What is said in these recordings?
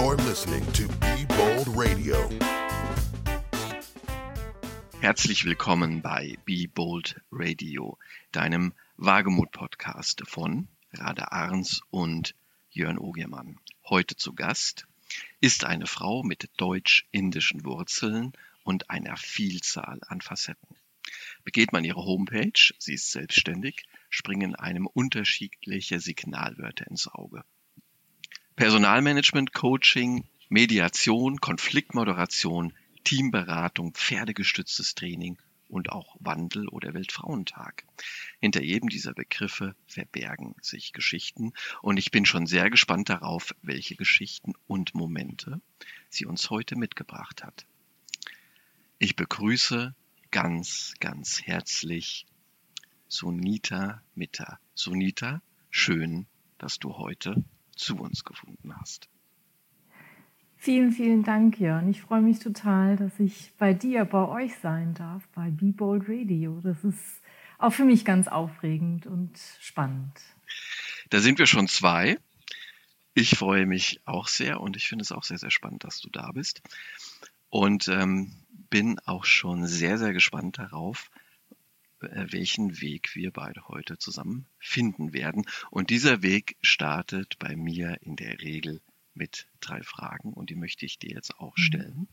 You're listening to Be Bold Radio. Herzlich willkommen bei Be Bold Radio, deinem Wagemut-Podcast von Rade Arns und Jörn Ogermann. Heute zu Gast ist eine Frau mit deutsch-indischen Wurzeln und einer Vielzahl an Facetten. Begeht man ihre Homepage, sie ist selbstständig, springen einem unterschiedliche Signalwörter ins Auge. Personalmanagement, Coaching, Mediation, Konfliktmoderation, Teamberatung, pferdegestütztes Training und auch Wandel oder Weltfrauentag. Hinter jedem dieser Begriffe verbergen sich Geschichten und ich bin schon sehr gespannt darauf, welche Geschichten und Momente sie uns heute mitgebracht hat. Ich begrüße ganz, ganz herzlich Sunita Mitta. Sunita, schön, dass du heute zu uns gefunden hast. Vielen, vielen Dank, Jörn. Ich freue mich total, dass ich bei dir, bei euch sein darf, bei Be Bold Radio. Das ist auch für mich ganz aufregend und spannend. Da sind wir schon zwei. Ich freue mich auch sehr und ich finde es auch sehr, sehr spannend, dass du da bist. Und ähm, bin auch schon sehr, sehr gespannt darauf, welchen Weg wir beide heute zusammen finden werden. Und dieser Weg startet bei mir in der Regel mit drei Fragen und die möchte ich dir jetzt auch mhm. stellen. Mhm.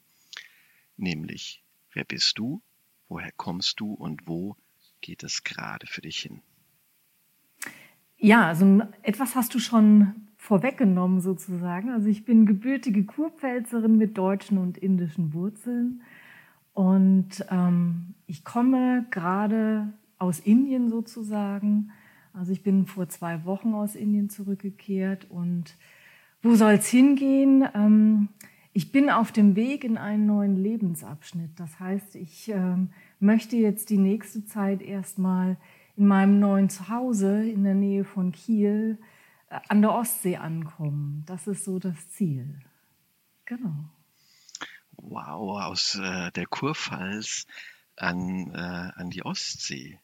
Nämlich, wer bist du, woher kommst du und wo geht es gerade für dich hin? Ja, also etwas hast du schon vorweggenommen sozusagen. Also ich bin gebürtige Kurpfälzerin mit deutschen und indischen Wurzeln und ähm, ich komme gerade aus Indien sozusagen. Also ich bin vor zwei Wochen aus Indien zurückgekehrt und wo soll es hingehen? Ähm, ich bin auf dem Weg in einen neuen Lebensabschnitt. Das heißt, ich ähm, möchte jetzt die nächste Zeit erstmal in meinem neuen Zuhause in der Nähe von Kiel äh, an der Ostsee ankommen. Das ist so das Ziel. Genau. Wow, aus äh, der Kurpfalz an, äh, an die Ostsee.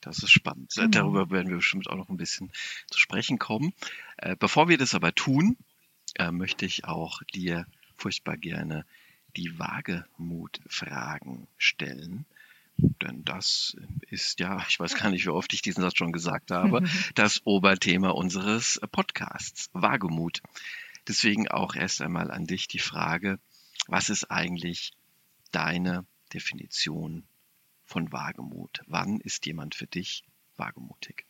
Das ist spannend. Genau. Darüber werden wir bestimmt auch noch ein bisschen zu sprechen kommen. Äh, bevor wir das aber tun, äh, möchte ich auch dir furchtbar gerne die Wagemut-Fragen stellen. Denn das ist ja, ich weiß gar nicht, wie oft ich diesen Satz schon gesagt habe, das Oberthema unseres Podcasts, Wagemut. Deswegen auch erst einmal an dich die Frage, was ist eigentlich deine Definition von Wagemut? Wann ist jemand für dich wagemutig?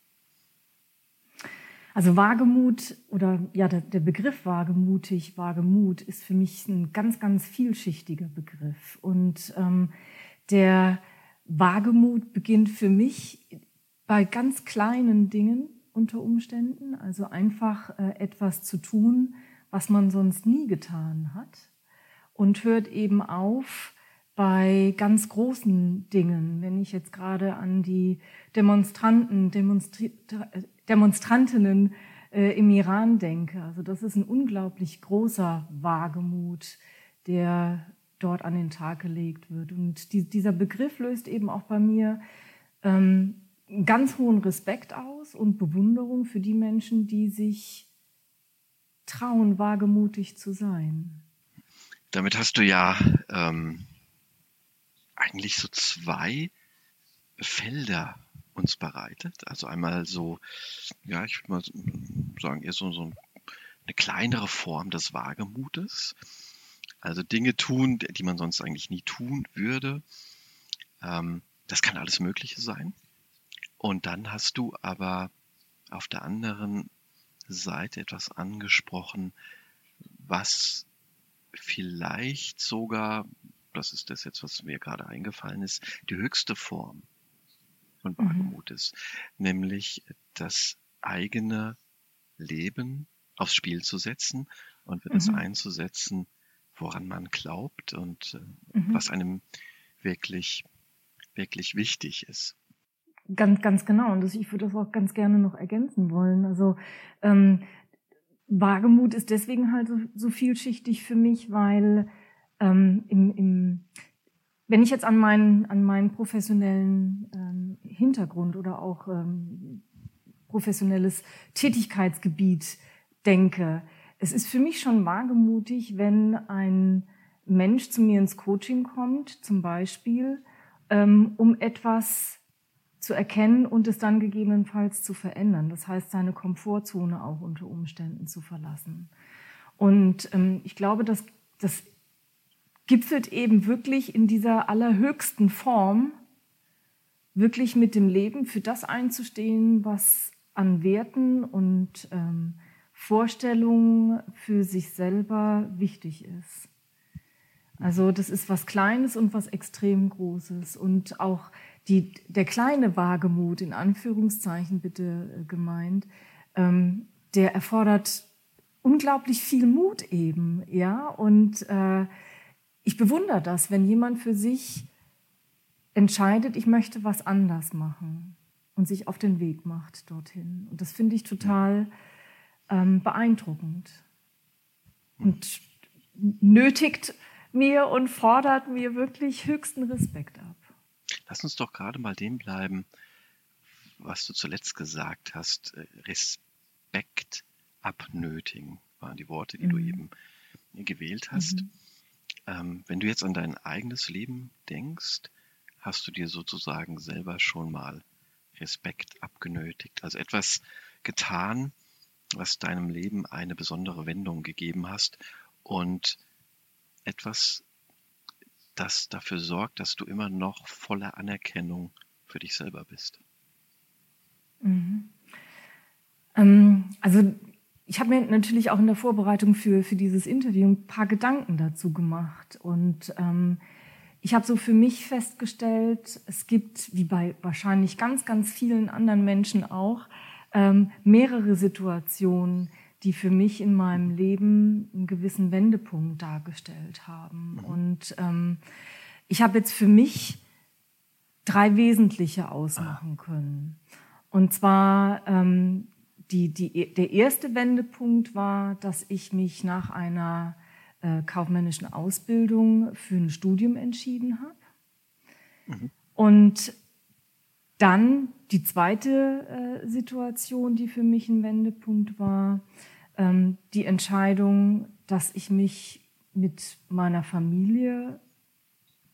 Also Wagemut oder ja, der, der, Begriff wagemutig, Wagemut ist für mich ein ganz, ganz vielschichtiger Begriff. Und ähm, der Wagemut beginnt für mich bei ganz kleinen Dingen unter Umständen, also einfach äh, etwas zu tun, was man sonst nie getan hat und hört eben auf bei ganz großen Dingen. Wenn ich jetzt gerade an die Demonstranten, Demonstri Demonstrantinnen äh, im Iran denke, also das ist ein unglaublich großer Wagemut, der dort an den Tag gelegt wird. Und die, dieser Begriff löst eben auch bei mir ähm, ganz hohen Respekt aus und Bewunderung für die Menschen, die sich trauen, wagemutig zu sein. Damit hast du ja ähm, eigentlich so zwei Felder uns bereitet. Also einmal so, ja, ich würde mal sagen, eher so, so eine kleinere Form des Wagemutes. Also Dinge tun, die man sonst eigentlich nie tun würde. Ähm, das kann alles Mögliche sein. Und dann hast du aber auf der anderen Seite etwas angesprochen, was vielleicht sogar, das ist das jetzt, was mir gerade eingefallen ist, die höchste Form von Wagemut mhm. ist, nämlich das eigene Leben aufs Spiel zu setzen und für mhm. das einzusetzen, woran man glaubt und äh, mhm. was einem wirklich, wirklich wichtig ist. Ganz, ganz genau. Und das, ich würde das auch ganz gerne noch ergänzen wollen. Also ähm, Wagemut ist deswegen halt so, so vielschichtig für mich, weil ähm, im, im, wenn ich jetzt an meinen, an meinen professionellen ähm, Hintergrund oder auch ähm, professionelles Tätigkeitsgebiet denke, es ist für mich schon wagemutig, wenn ein Mensch zu mir ins Coaching kommt, zum Beispiel, ähm, um etwas zu erkennen und es dann gegebenenfalls zu verändern. Das heißt, seine Komfortzone auch unter Umständen zu verlassen. Und ähm, ich glaube, dass das gipfelt eben wirklich in dieser allerhöchsten Form, wirklich mit dem Leben für das einzustehen, was an Werten und ähm, Vorstellungen für sich selber wichtig ist. Also das ist was Kleines und was extrem Großes. Und auch die, der kleine Wagemut, in Anführungszeichen bitte äh, gemeint, ähm, der erfordert unglaublich viel Mut eben, ja. Und äh, ich bewundere das, wenn jemand für sich entscheidet, ich möchte was anders machen und sich auf den Weg macht dorthin. Und das finde ich total ähm, beeindruckend und nötigt mir und fordert mir wirklich höchsten Respekt ab. Lass uns doch gerade mal dem bleiben, was du zuletzt gesagt hast. Äh, Respekt abnötigen waren die Worte, die mhm. du eben gewählt hast. Mhm. Ähm, wenn du jetzt an dein eigenes Leben denkst, hast du dir sozusagen selber schon mal Respekt abgenötigt, also etwas getan, was deinem Leben eine besondere Wendung gegeben hast und etwas, das dafür sorgt, dass du immer noch voller Anerkennung für dich selber bist. Mhm. Ähm, also ich habe mir natürlich auch in der Vorbereitung für, für dieses Interview ein paar Gedanken dazu gemacht. Und ähm, ich habe so für mich festgestellt, es gibt, wie bei wahrscheinlich ganz, ganz vielen anderen Menschen auch, ähm, mehrere Situationen, die für mich in meinem Leben einen gewissen Wendepunkt dargestellt haben. Mhm. Und ähm, ich habe jetzt für mich drei wesentliche ausmachen ah. können. Und zwar ähm, die, die, der erste Wendepunkt war, dass ich mich nach einer äh, kaufmännischen Ausbildung für ein Studium entschieden habe. Mhm. Und dann die zweite äh, Situation, die für mich ein Wendepunkt war, ähm, die Entscheidung, dass ich mich mit meiner Familie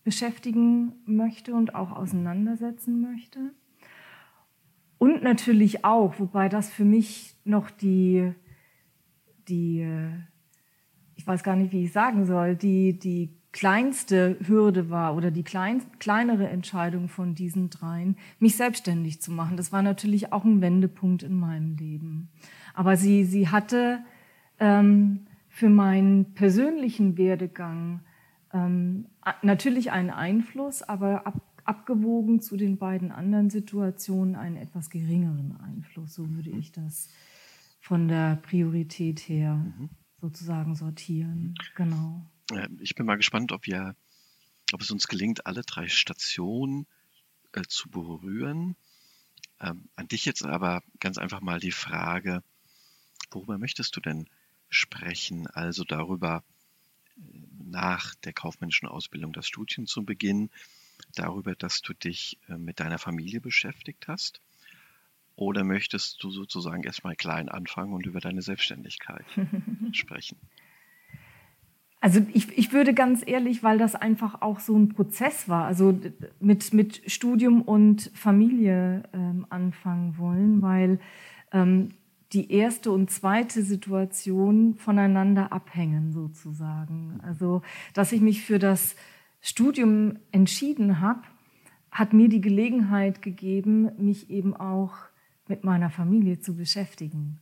beschäftigen möchte und auch auseinandersetzen möchte. Und natürlich auch, wobei das für mich noch die, die ich weiß gar nicht, wie ich sagen soll, die, die kleinste Hürde war oder die klein, kleinere Entscheidung von diesen dreien, mich selbstständig zu machen. Das war natürlich auch ein Wendepunkt in meinem Leben. Aber sie, sie hatte ähm, für meinen persönlichen Werdegang ähm, natürlich einen Einfluss, aber ab, abgewogen zu den beiden anderen Situationen einen etwas geringeren Einfluss. So würde ich das von der Priorität her mhm. sozusagen sortieren. Genau. Ich bin mal gespannt, ob wir, ob es uns gelingt, alle drei Stationen äh, zu berühren. Ähm, an dich jetzt aber ganz einfach mal die Frage, worüber möchtest du denn sprechen? Also darüber, äh, nach der kaufmännischen Ausbildung das Studium zu Beginn, darüber, dass du dich äh, mit deiner Familie beschäftigt hast? Oder möchtest du sozusagen erstmal klein anfangen und über deine Selbstständigkeit sprechen? Also ich, ich würde ganz ehrlich, weil das einfach auch so ein Prozess war, also mit, mit Studium und Familie ähm, anfangen wollen, weil ähm, die erste und zweite Situation voneinander abhängen sozusagen. Also dass ich mich für das Studium entschieden habe, hat mir die Gelegenheit gegeben, mich eben auch mit meiner Familie zu beschäftigen.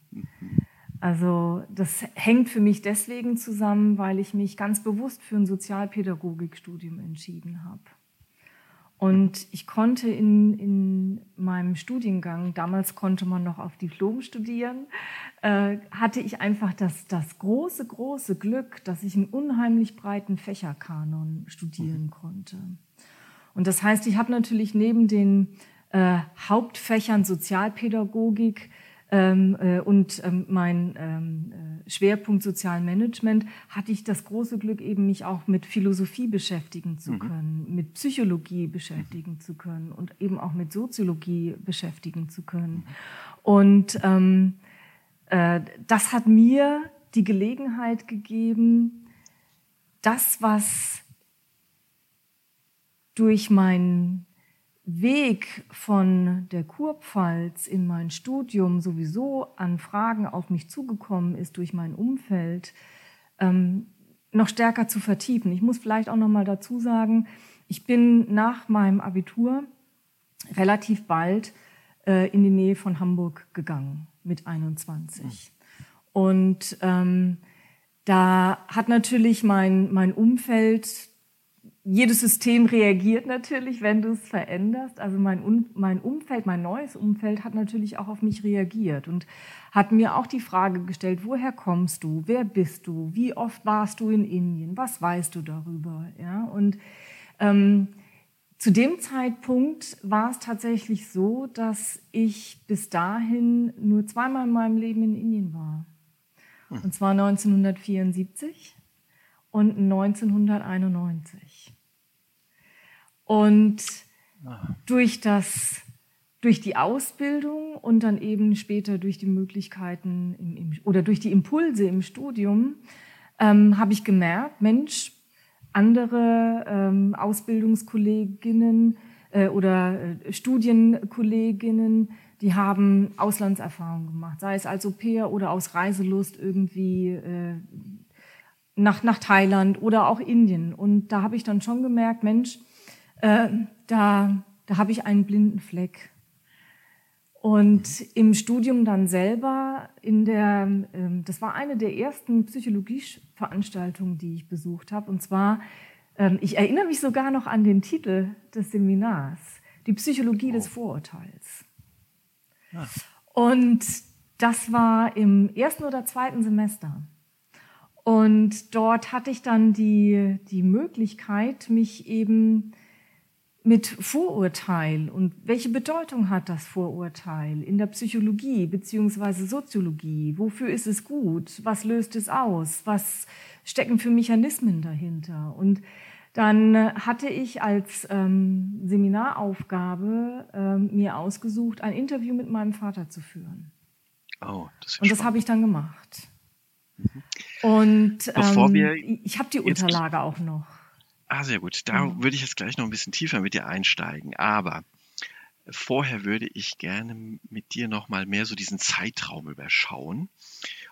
Also das hängt für mich deswegen zusammen, weil ich mich ganz bewusst für ein Sozialpädagogikstudium entschieden habe. Und ich konnte in, in meinem Studiengang, damals konnte man noch auf Diplom studieren, äh, hatte ich einfach das, das große, große Glück, dass ich einen unheimlich breiten Fächerkanon studieren konnte. Und das heißt, ich habe natürlich neben den äh, Hauptfächern Sozialpädagogik und ähm, mein ähm, äh, Schwerpunkt Sozialmanagement hatte ich das große Glück, eben mich auch mit Philosophie beschäftigen zu mhm. können, mit Psychologie beschäftigen mhm. zu können und eben auch mit Soziologie beschäftigen zu können. Mhm. Und ähm, äh, das hat mir die Gelegenheit gegeben, das, was durch meinen Weg von der Kurpfalz in mein Studium sowieso an Fragen auf mich zugekommen ist durch mein Umfeld, ähm, noch stärker zu vertiefen. Ich muss vielleicht auch noch mal dazu sagen, ich bin nach meinem Abitur relativ bald äh, in die Nähe von Hamburg gegangen mit 21. Und ähm, da hat natürlich mein, mein Umfeld jedes System reagiert natürlich, wenn du es veränderst. Also mein, mein Umfeld, mein neues Umfeld hat natürlich auch auf mich reagiert und hat mir auch die Frage gestellt, woher kommst du, wer bist du, wie oft warst du in Indien, was weißt du darüber? Ja? Und ähm, zu dem Zeitpunkt war es tatsächlich so, dass ich bis dahin nur zweimal in meinem Leben in Indien war. Hm. Und zwar 1974 und 1991. Und durch das durch die Ausbildung und dann eben später durch die Möglichkeiten im, im, oder durch die Impulse im Studium ähm, habe ich gemerkt, Mensch, andere ähm, Ausbildungskolleginnen äh, oder äh, Studienkolleginnen, die haben Auslandserfahrung gemacht, sei es als Au-pair oder aus Reiselust irgendwie äh, nach, nach Thailand oder auch Indien. Und da habe ich dann schon gemerkt, Mensch, äh, da, da habe ich einen blinden Fleck. Und im Studium dann selber, in der, äh, das war eine der ersten Psychologie-Veranstaltungen, die ich besucht habe. Und zwar, äh, ich erinnere mich sogar noch an den Titel des Seminars, die Psychologie des Vorurteils. Ja. Und das war im ersten oder zweiten Semester. Und dort hatte ich dann die, die Möglichkeit, mich eben mit Vorurteil und welche Bedeutung hat das Vorurteil in der Psychologie beziehungsweise Soziologie? Wofür ist es gut? Was löst es aus? Was stecken für Mechanismen dahinter? Und dann hatte ich als ähm, Seminaraufgabe ähm, mir ausgesucht, ein Interview mit meinem Vater zu führen. Oh, das und das habe ich dann gemacht. Mhm. Und ähm, ich habe die Unterlage auch noch. Ah, sehr gut. Da mhm. würde ich jetzt gleich noch ein bisschen tiefer mit dir einsteigen. Aber vorher würde ich gerne mit dir noch mal mehr so diesen Zeitraum überschauen,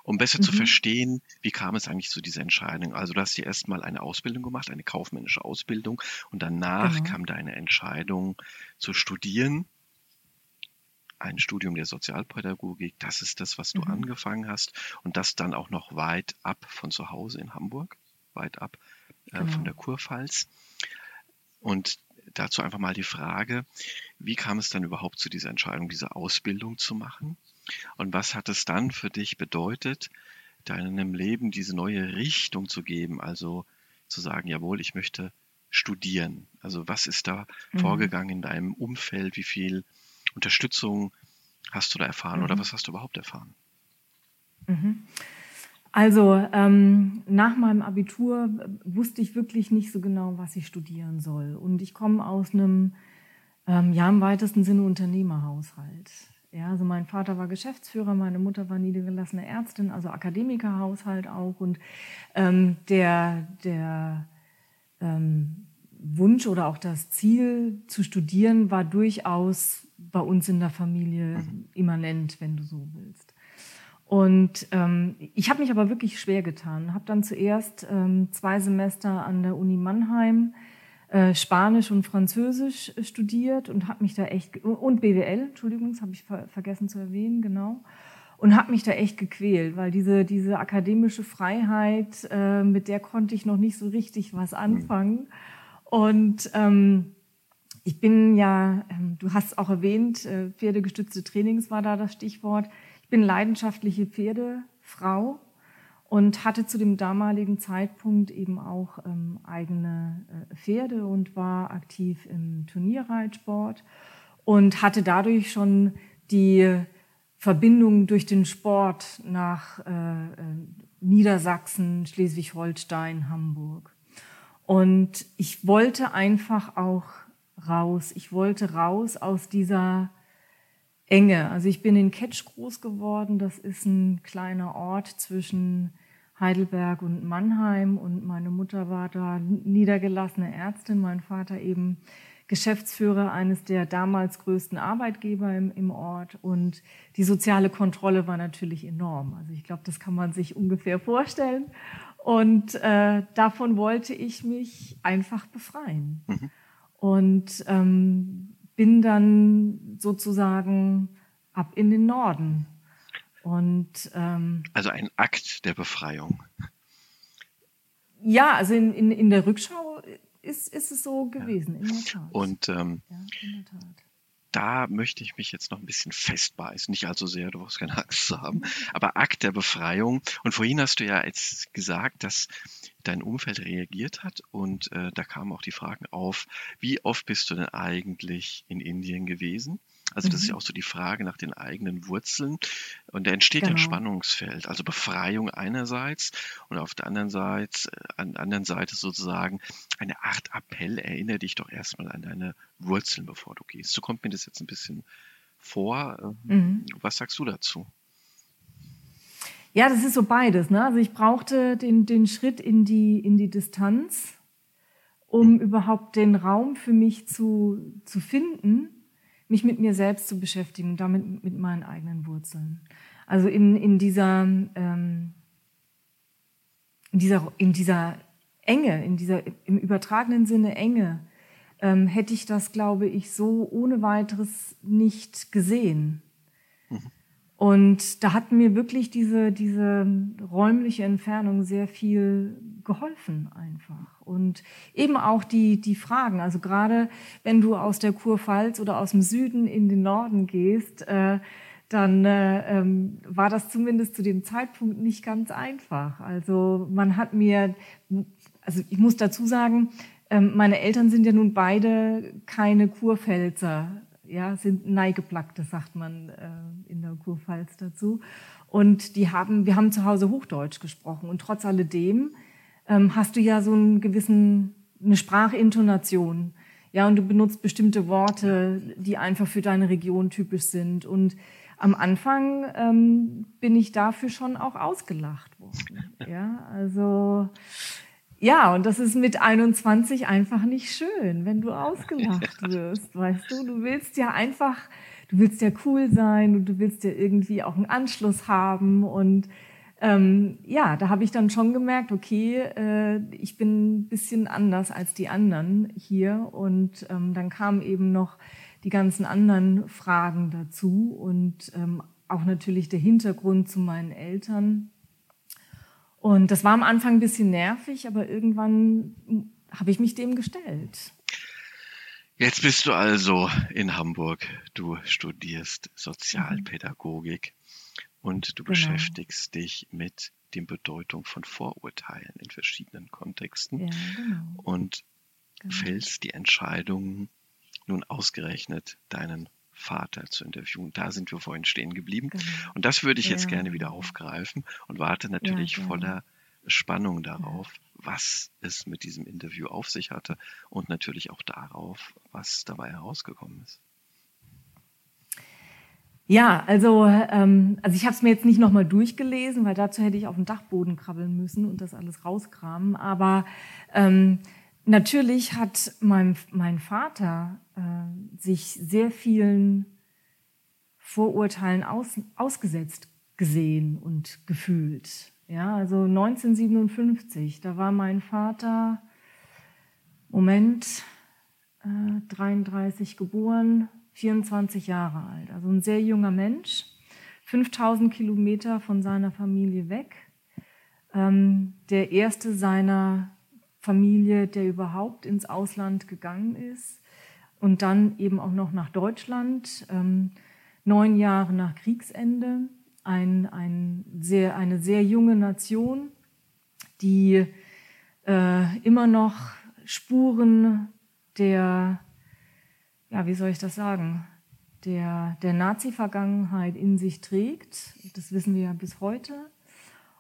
um besser mhm. zu verstehen, wie kam es eigentlich zu dieser Entscheidung. Also du hast dir erstmal eine Ausbildung gemacht, eine kaufmännische Ausbildung und danach genau. kam deine Entscheidung zu studieren. Ein Studium der Sozialpädagogik, das ist das, was du mhm. angefangen hast und das dann auch noch weit ab von zu Hause in Hamburg, weit ab genau. von der Kurpfalz. Und dazu einfach mal die Frage, wie kam es dann überhaupt zu dieser Entscheidung, diese Ausbildung zu machen? Und was hat es dann für dich bedeutet, deinem Leben diese neue Richtung zu geben? Also zu sagen, jawohl, ich möchte studieren. Also was ist da mhm. vorgegangen in deinem Umfeld? Wie viel Unterstützung hast du da erfahren mhm. oder was hast du überhaupt erfahren? Mhm. Also ähm, nach meinem Abitur wusste ich wirklich nicht so genau, was ich studieren soll. Und ich komme aus einem, ähm, ja im weitesten Sinne Unternehmerhaushalt. Ja, also mein Vater war Geschäftsführer, meine Mutter war niedergelassene Ärztin, also Akademikerhaushalt auch. Und ähm, der, der ähm, Wunsch oder auch das Ziel zu studieren war durchaus bei uns in der Familie mhm. immanent, wenn du so willst. Und ähm, ich habe mich aber wirklich schwer getan. Habe dann zuerst ähm, zwei Semester an der Uni Mannheim äh, Spanisch und Französisch studiert und habe mich da echt und BWL, Entschuldigung, das habe ich ver vergessen zu erwähnen, genau. Und habe mich da echt gequält, weil diese, diese akademische Freiheit, äh, mit der konnte ich noch nicht so richtig was anfangen. Und ähm, ich bin ja, ähm, du hast auch erwähnt, äh, pferdegestützte Trainings war da das Stichwort bin leidenschaftliche Pferdefrau und hatte zu dem damaligen Zeitpunkt eben auch ähm, eigene äh, Pferde und war aktiv im Turnierreitsport und hatte dadurch schon die Verbindung durch den Sport nach äh, äh Niedersachsen, Schleswig-Holstein, Hamburg. Und ich wollte einfach auch raus. Ich wollte raus aus dieser Enge. Also ich bin in Ketsch groß geworden. Das ist ein kleiner Ort zwischen Heidelberg und Mannheim und meine Mutter war da niedergelassene Ärztin, mein Vater eben Geschäftsführer eines der damals größten Arbeitgeber im, im Ort und die soziale Kontrolle war natürlich enorm. Also ich glaube, das kann man sich ungefähr vorstellen. Und äh, davon wollte ich mich einfach befreien. Mhm. Und ähm, bin dann sozusagen ab in den Norden. Und, ähm, also ein Akt der Befreiung. Ja, also in, in, in der Rückschau ist, ist es so gewesen, ja. in der Tat. Und ähm, ja, in der Tat da möchte ich mich jetzt noch ein bisschen festbeißen. Nicht allzu sehr, du brauchst keine Angst zu haben. Aber Akt der Befreiung. Und vorhin hast du ja jetzt gesagt, dass dein Umfeld reagiert hat. Und äh, da kamen auch die Fragen auf, wie oft bist du denn eigentlich in Indien gewesen? Also das mhm. ist ja mhm. auch so die Frage nach den eigenen Wurzeln. Und da entsteht genau. ein Spannungsfeld. Also Befreiung einerseits und auf der anderen Seite, äh, an der anderen Seite sozusagen eine Art Appell. Erinnere dich doch erstmal an deine Wurzeln, bevor du gehst. So kommt mir das jetzt ein bisschen vor. Ähm, mhm. Was sagst du dazu? Ja, das ist so beides. Ne? Also ich brauchte den, den Schritt in die, in die Distanz, um mhm. überhaupt den Raum für mich zu, zu finden mich mit mir selbst zu beschäftigen und damit mit meinen eigenen Wurzeln. Also in, in, dieser, ähm, in, dieser, in dieser Enge, in dieser im übertragenen Sinne Enge, ähm, hätte ich das, glaube ich, so ohne weiteres nicht gesehen. Mhm. Und da hat mir wirklich diese, diese räumliche Entfernung sehr viel geholfen einfach. Und eben auch die, die Fragen, also gerade wenn du aus der Kurpfalz oder aus dem Süden in den Norden gehst, äh, dann äh, ähm, war das zumindest zu dem Zeitpunkt nicht ganz einfach. Also man hat mir, also ich muss dazu sagen, ähm, meine Eltern sind ja nun beide keine Kurpfälzer ja, sind Neigeplackte, sagt man äh, in der Kurpfalz dazu. Und die haben, wir haben zu Hause Hochdeutsch gesprochen. Und trotz alledem ähm, hast du ja so einen gewissen, eine Sprachintonation. Ja, und du benutzt bestimmte Worte, die einfach für deine Region typisch sind. Und am Anfang ähm, bin ich dafür schon auch ausgelacht worden. Ja, also ja, und das ist mit 21 einfach nicht schön, wenn du ausgelacht wirst, weißt du? Du willst ja einfach, du willst ja cool sein und du willst ja irgendwie auch einen Anschluss haben und ähm, ja, da habe ich dann schon gemerkt, okay, äh, ich bin ein bisschen anders als die anderen hier und ähm, dann kamen eben noch die ganzen anderen Fragen dazu und ähm, auch natürlich der Hintergrund zu meinen Eltern und das war am Anfang ein bisschen nervig, aber irgendwann habe ich mich dem gestellt. Jetzt bist du also in Hamburg. Du studierst Sozialpädagogik und du genau. beschäftigst dich mit der Bedeutung von Vorurteilen in verschiedenen Kontexten ja, genau. und genau. fällst die Entscheidung, nun ausgerechnet deinen Vater zu interviewen. Da sind wir vorhin stehen geblieben. Genau. Und das würde ich jetzt ja. gerne wieder aufgreifen und warte natürlich ja, voller Spannung darauf, was es mit diesem Interview auf sich hatte und natürlich auch darauf, was dabei herausgekommen ist. Ja, also, ähm, also ich habe es mir jetzt nicht nochmal durchgelesen, weil dazu hätte ich auf den Dachboden krabbeln müssen und das alles rauskramen. Aber ähm, natürlich hat mein, mein Vater äh, sich sehr vielen Vorurteilen aus, ausgesetzt gesehen und gefühlt. Ja, also 1957, da war mein Vater, Moment, äh, 33 geboren, 24 Jahre alt, also ein sehr junger Mensch, 5000 Kilometer von seiner Familie weg, ähm, der erste seiner Familie, der überhaupt ins Ausland gegangen ist und dann eben auch noch nach Deutschland, ähm, neun Jahre nach Kriegsende, ein, ein sehr, eine sehr junge Nation, die äh, immer noch Spuren der, ja, wie soll ich das sagen, der, der Nazi-Vergangenheit in sich trägt. Das wissen wir ja bis heute.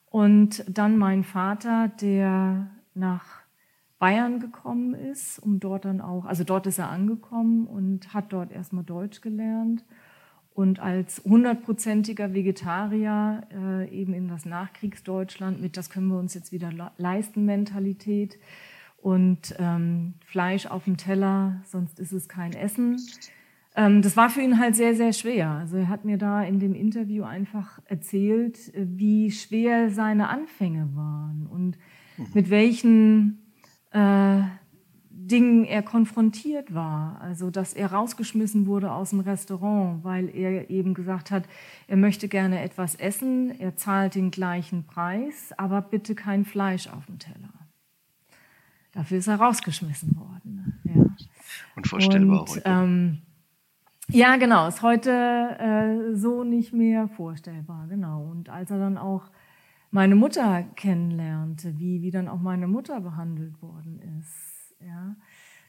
Und dann mein Vater, der nach Bayern gekommen ist, um dort dann auch, also dort ist er angekommen und hat dort erstmal Deutsch gelernt und als hundertprozentiger Vegetarier äh, eben in das Nachkriegsdeutschland mit, das können wir uns jetzt wieder leisten, Mentalität und ähm, Fleisch auf dem Teller, sonst ist es kein Essen. Ähm, das war für ihn halt sehr, sehr schwer. Also er hat mir da in dem Interview einfach erzählt, wie schwer seine Anfänge waren und mhm. mit welchen äh, Dingen er konfrontiert war. Also, dass er rausgeschmissen wurde aus dem Restaurant, weil er eben gesagt hat, er möchte gerne etwas essen, er zahlt den gleichen Preis, aber bitte kein Fleisch auf dem Teller. Dafür ist er rausgeschmissen worden. Ja. Unvorstellbar Und, heute. Ähm, ja, genau, ist heute äh, so nicht mehr vorstellbar, genau. Und als er dann auch meine Mutter kennenlernte, wie, wie dann auch meine Mutter behandelt worden ist, ja,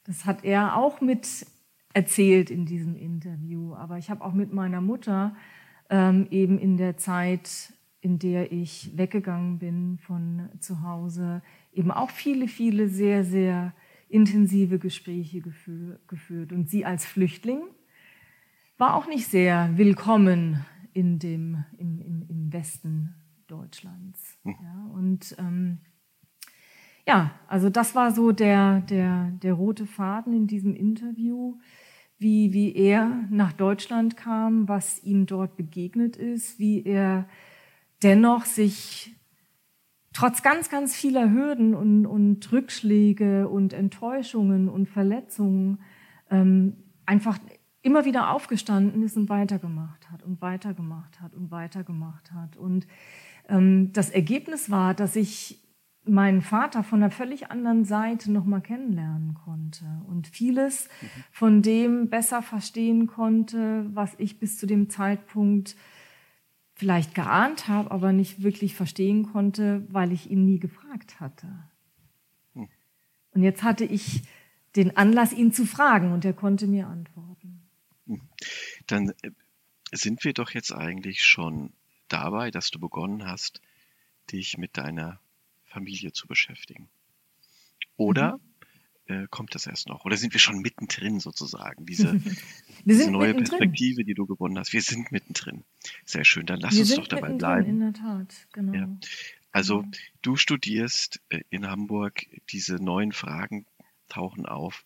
das hat er auch mit erzählt in diesem Interview. Aber ich habe auch mit meiner Mutter ähm, eben in der Zeit, in der ich weggegangen bin von zu Hause, eben auch viele, viele sehr, sehr intensive Gespräche geführt. Und sie als Flüchtling war auch nicht sehr willkommen in dem, im, im, im Westen Deutschlands. Hm. Ja, und ähm, ja, also das war so der, der, der rote Faden in diesem Interview, wie, wie er nach Deutschland kam, was ihm dort begegnet ist, wie er dennoch sich trotz ganz, ganz vieler Hürden und, und Rückschläge und Enttäuschungen und Verletzungen ähm, einfach immer wieder aufgestanden ist und weitergemacht hat und weitergemacht hat und weitergemacht hat. Und das Ergebnis war, dass ich meinen Vater von einer völlig anderen Seite nochmal kennenlernen konnte und vieles mhm. von dem besser verstehen konnte, was ich bis zu dem Zeitpunkt vielleicht geahnt habe, aber nicht wirklich verstehen konnte, weil ich ihn nie gefragt hatte. Mhm. Und jetzt hatte ich den Anlass, ihn zu fragen und er konnte mir antworten. Mhm. Dann äh, sind wir doch jetzt eigentlich schon dabei, dass du begonnen hast, dich mit deiner Familie zu beschäftigen. Oder mhm. äh, kommt das erst noch? Oder sind wir schon mittendrin sozusagen? Diese, diese neue Perspektive, die du gewonnen hast. Wir sind mittendrin. Sehr schön. Dann lass wir uns doch dabei bleiben. In der Tat, genau. Ja. Also du studierst äh, in Hamburg, diese neuen Fragen tauchen auf.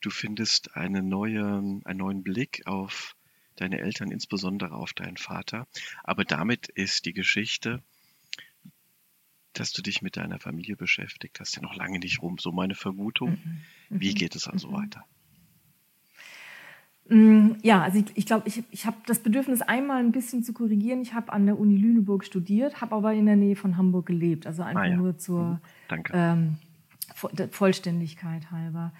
Du findest eine neue, einen neuen Blick auf deine Eltern, insbesondere auf deinen Vater. Aber damit ist die Geschichte dass du dich mit deiner Familie beschäftigt hast, ja noch lange nicht rum. So meine Vermutung. Mhm. Wie mhm. geht es also mhm. weiter? Mm, ja, also ich, ich glaube, ich, ich habe das Bedürfnis, einmal ein bisschen zu korrigieren. Ich habe an der Uni Lüneburg studiert, habe aber in der Nähe von Hamburg gelebt. Also einfach ah, ja. nur zur mhm. ähm, Vollständigkeit halber.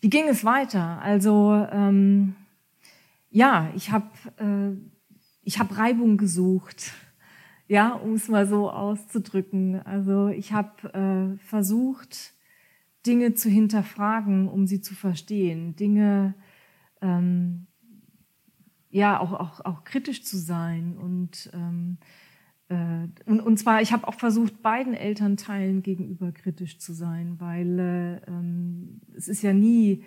Wie ging es weiter? Also ähm, ja, ich habe äh, hab Reibung gesucht ja, um es mal so auszudrücken. Also ich habe äh, versucht, Dinge zu hinterfragen, um sie zu verstehen, Dinge ähm, ja auch, auch, auch kritisch zu sein und ähm, äh, und, und zwar, ich habe auch versucht, beiden Elternteilen gegenüber kritisch zu sein, weil äh, ähm, es ist ja nie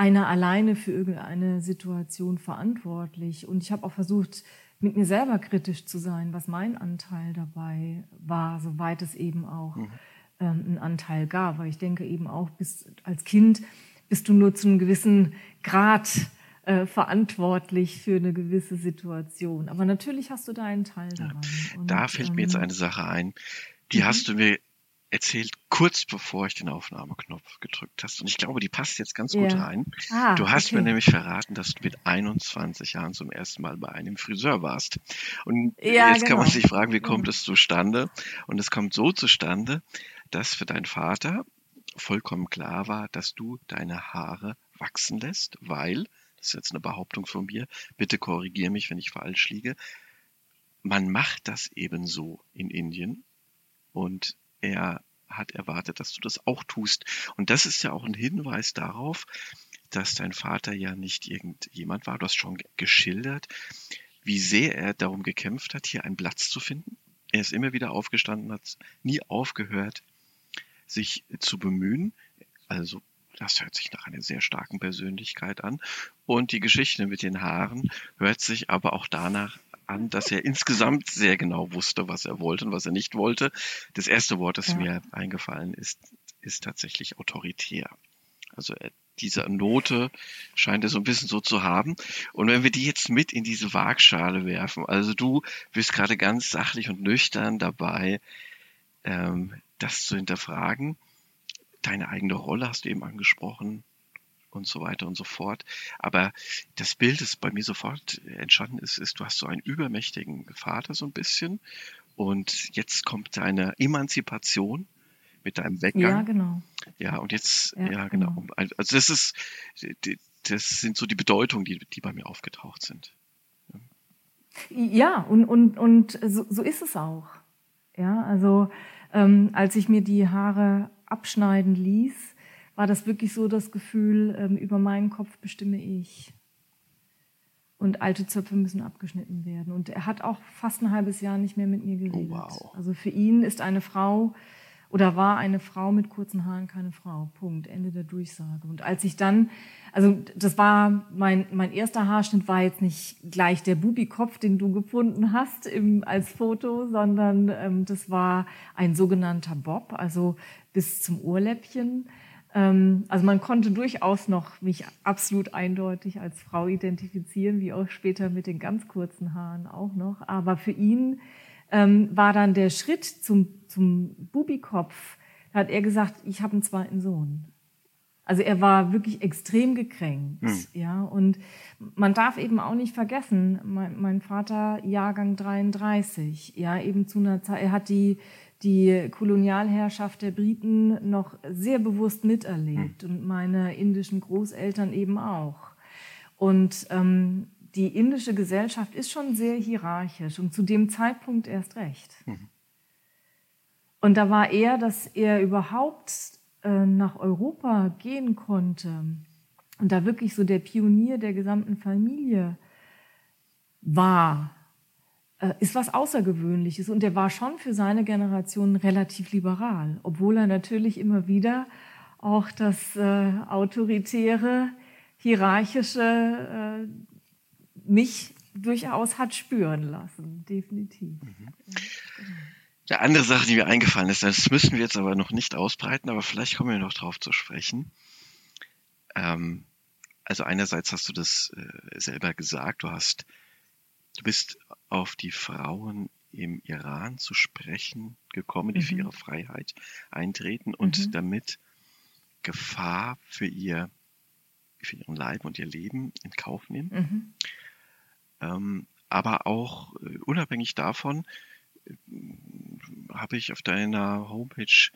einer alleine für irgendeine Situation verantwortlich. Und ich habe auch versucht, mit mir selber kritisch zu sein, was mein Anteil dabei war, soweit es eben auch mhm. ähm, einen Anteil gab. Weil ich denke eben auch, bis, als Kind bist du nur zu einem gewissen Grad äh, verantwortlich für eine gewisse Situation. Aber natürlich hast du da einen Teil daran. Ja, da fällt ähm, mir jetzt ähm, eine Sache ein. Die mhm. hast du mir erzählt, kurz bevor ich den Aufnahmeknopf gedrückt hast. Und ich glaube, die passt jetzt ganz gut ja. rein. Ah, du hast okay. mir nämlich verraten, dass du mit 21 Jahren zum ersten Mal bei einem Friseur warst. Und ja, jetzt genau. kann man genau. sich fragen, wie kommt es zustande? Und es kommt so zustande, dass für deinen Vater vollkommen klar war, dass du deine Haare wachsen lässt, weil, das ist jetzt eine Behauptung von mir, bitte korrigiere mich, wenn ich falsch liege, man macht das eben so in Indien und er hat erwartet, dass du das auch tust. Und das ist ja auch ein Hinweis darauf, dass dein Vater ja nicht irgendjemand war. Du hast schon geschildert, wie sehr er darum gekämpft hat, hier einen Platz zu finden. Er ist immer wieder aufgestanden, hat nie aufgehört, sich zu bemühen. Also Das hört sich nach einer sehr starken Persönlichkeit an. Und die Geschichte mit den Haaren hört sich aber auch danach an, dass er insgesamt sehr genau wusste, was er wollte und was er nicht wollte. Das erste Wort, das ja. mir eingefallen ist, ist tatsächlich autoritär. Also er, diese Note scheint er so ein bisschen so zu haben. Und wenn wir die jetzt mit in diese Waagschale werfen, also du bist gerade ganz sachlich und nüchtern dabei, ähm, das zu hinterfragen, deine eigene Rolle hast du eben angesprochen und so weiter und so fort. Aber das Bild, das bei mir sofort entstanden ist, ist, du hast so einen übermächtigen Vater so ein bisschen und jetzt kommt deine Emanzipation mit deinem Weggang. Ja, genau. Ja, und jetzt, ja, ja genau. genau. Also das ist, das sind so die Bedeutungen, die, die bei mir aufgetaucht sind. Ja, und, und, und so, so ist es auch. Ja, also ähm, als ich mir die Haare abschneiden ließ, war das wirklich so das Gefühl, ähm, über meinen Kopf bestimme ich. Und alte Zöpfe müssen abgeschnitten werden. Und er hat auch fast ein halbes Jahr nicht mehr mit mir geredet. Oh, wow. Also für ihn ist eine Frau oder war eine Frau mit kurzen Haaren keine Frau. Punkt. Ende der Durchsage. Und als ich dann, also das war mein, mein erster Haarschnitt war jetzt nicht gleich der Bubikopf, den du gefunden hast im, als Foto, sondern ähm, das war ein sogenannter Bob, also bis zum Ohrläppchen. Ähm, also man konnte durchaus noch mich absolut eindeutig als Frau identifizieren, wie auch später mit den ganz kurzen Haaren auch noch. Aber für ihn ähm, war dann der Schritt zum, zum Bubikopf, da hat er gesagt, ich habe einen zweiten Sohn. Also er war wirklich extrem gekränkt, hm. ja. Und man darf eben auch nicht vergessen, mein, mein, Vater Jahrgang 33, ja, eben zu einer Zeit, er hat die die Kolonialherrschaft der Briten noch sehr bewusst miterlebt hm. und meine indischen Großeltern eben auch. Und ähm, die indische Gesellschaft ist schon sehr hierarchisch und zu dem Zeitpunkt erst recht. Mhm. Und da war er, dass er überhaupt äh, nach Europa gehen konnte und da wirklich so der Pionier der gesamten Familie war, ist was Außergewöhnliches. Und er war schon für seine Generation relativ liberal, obwohl er natürlich immer wieder auch das äh, autoritäre, hierarchische äh, mich durchaus hat spüren lassen, definitiv. Mhm. Ja, andere Sache, die mir eingefallen ist, das müssen wir jetzt aber noch nicht ausbreiten, aber vielleicht kommen wir noch drauf zu sprechen. Ähm, also einerseits hast du das äh, selber gesagt, du hast, du bist auf die Frauen im Iran zu sprechen gekommen, die mhm. für ihre Freiheit eintreten und mhm. damit Gefahr für ihr, für ihren Leib und ihr Leben in Kauf nehmen. Mhm. Ähm, aber auch äh, unabhängig davon äh, habe ich auf deiner Homepage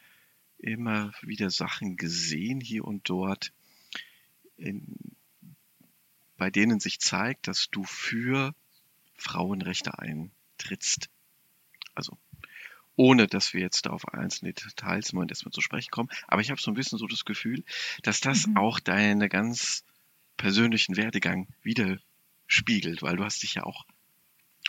immer wieder Sachen gesehen, hier und dort, in, bei denen sich zeigt, dass du für Frauenrechte eintrittst. Also ohne dass wir jetzt da auf einzelne Details mal erstmal zu sprechen kommen. Aber ich habe so ein bisschen so das Gefühl, dass das mhm. auch deinen ganz persönlichen Werdegang wieder spiegelt, weil du hast dich ja auch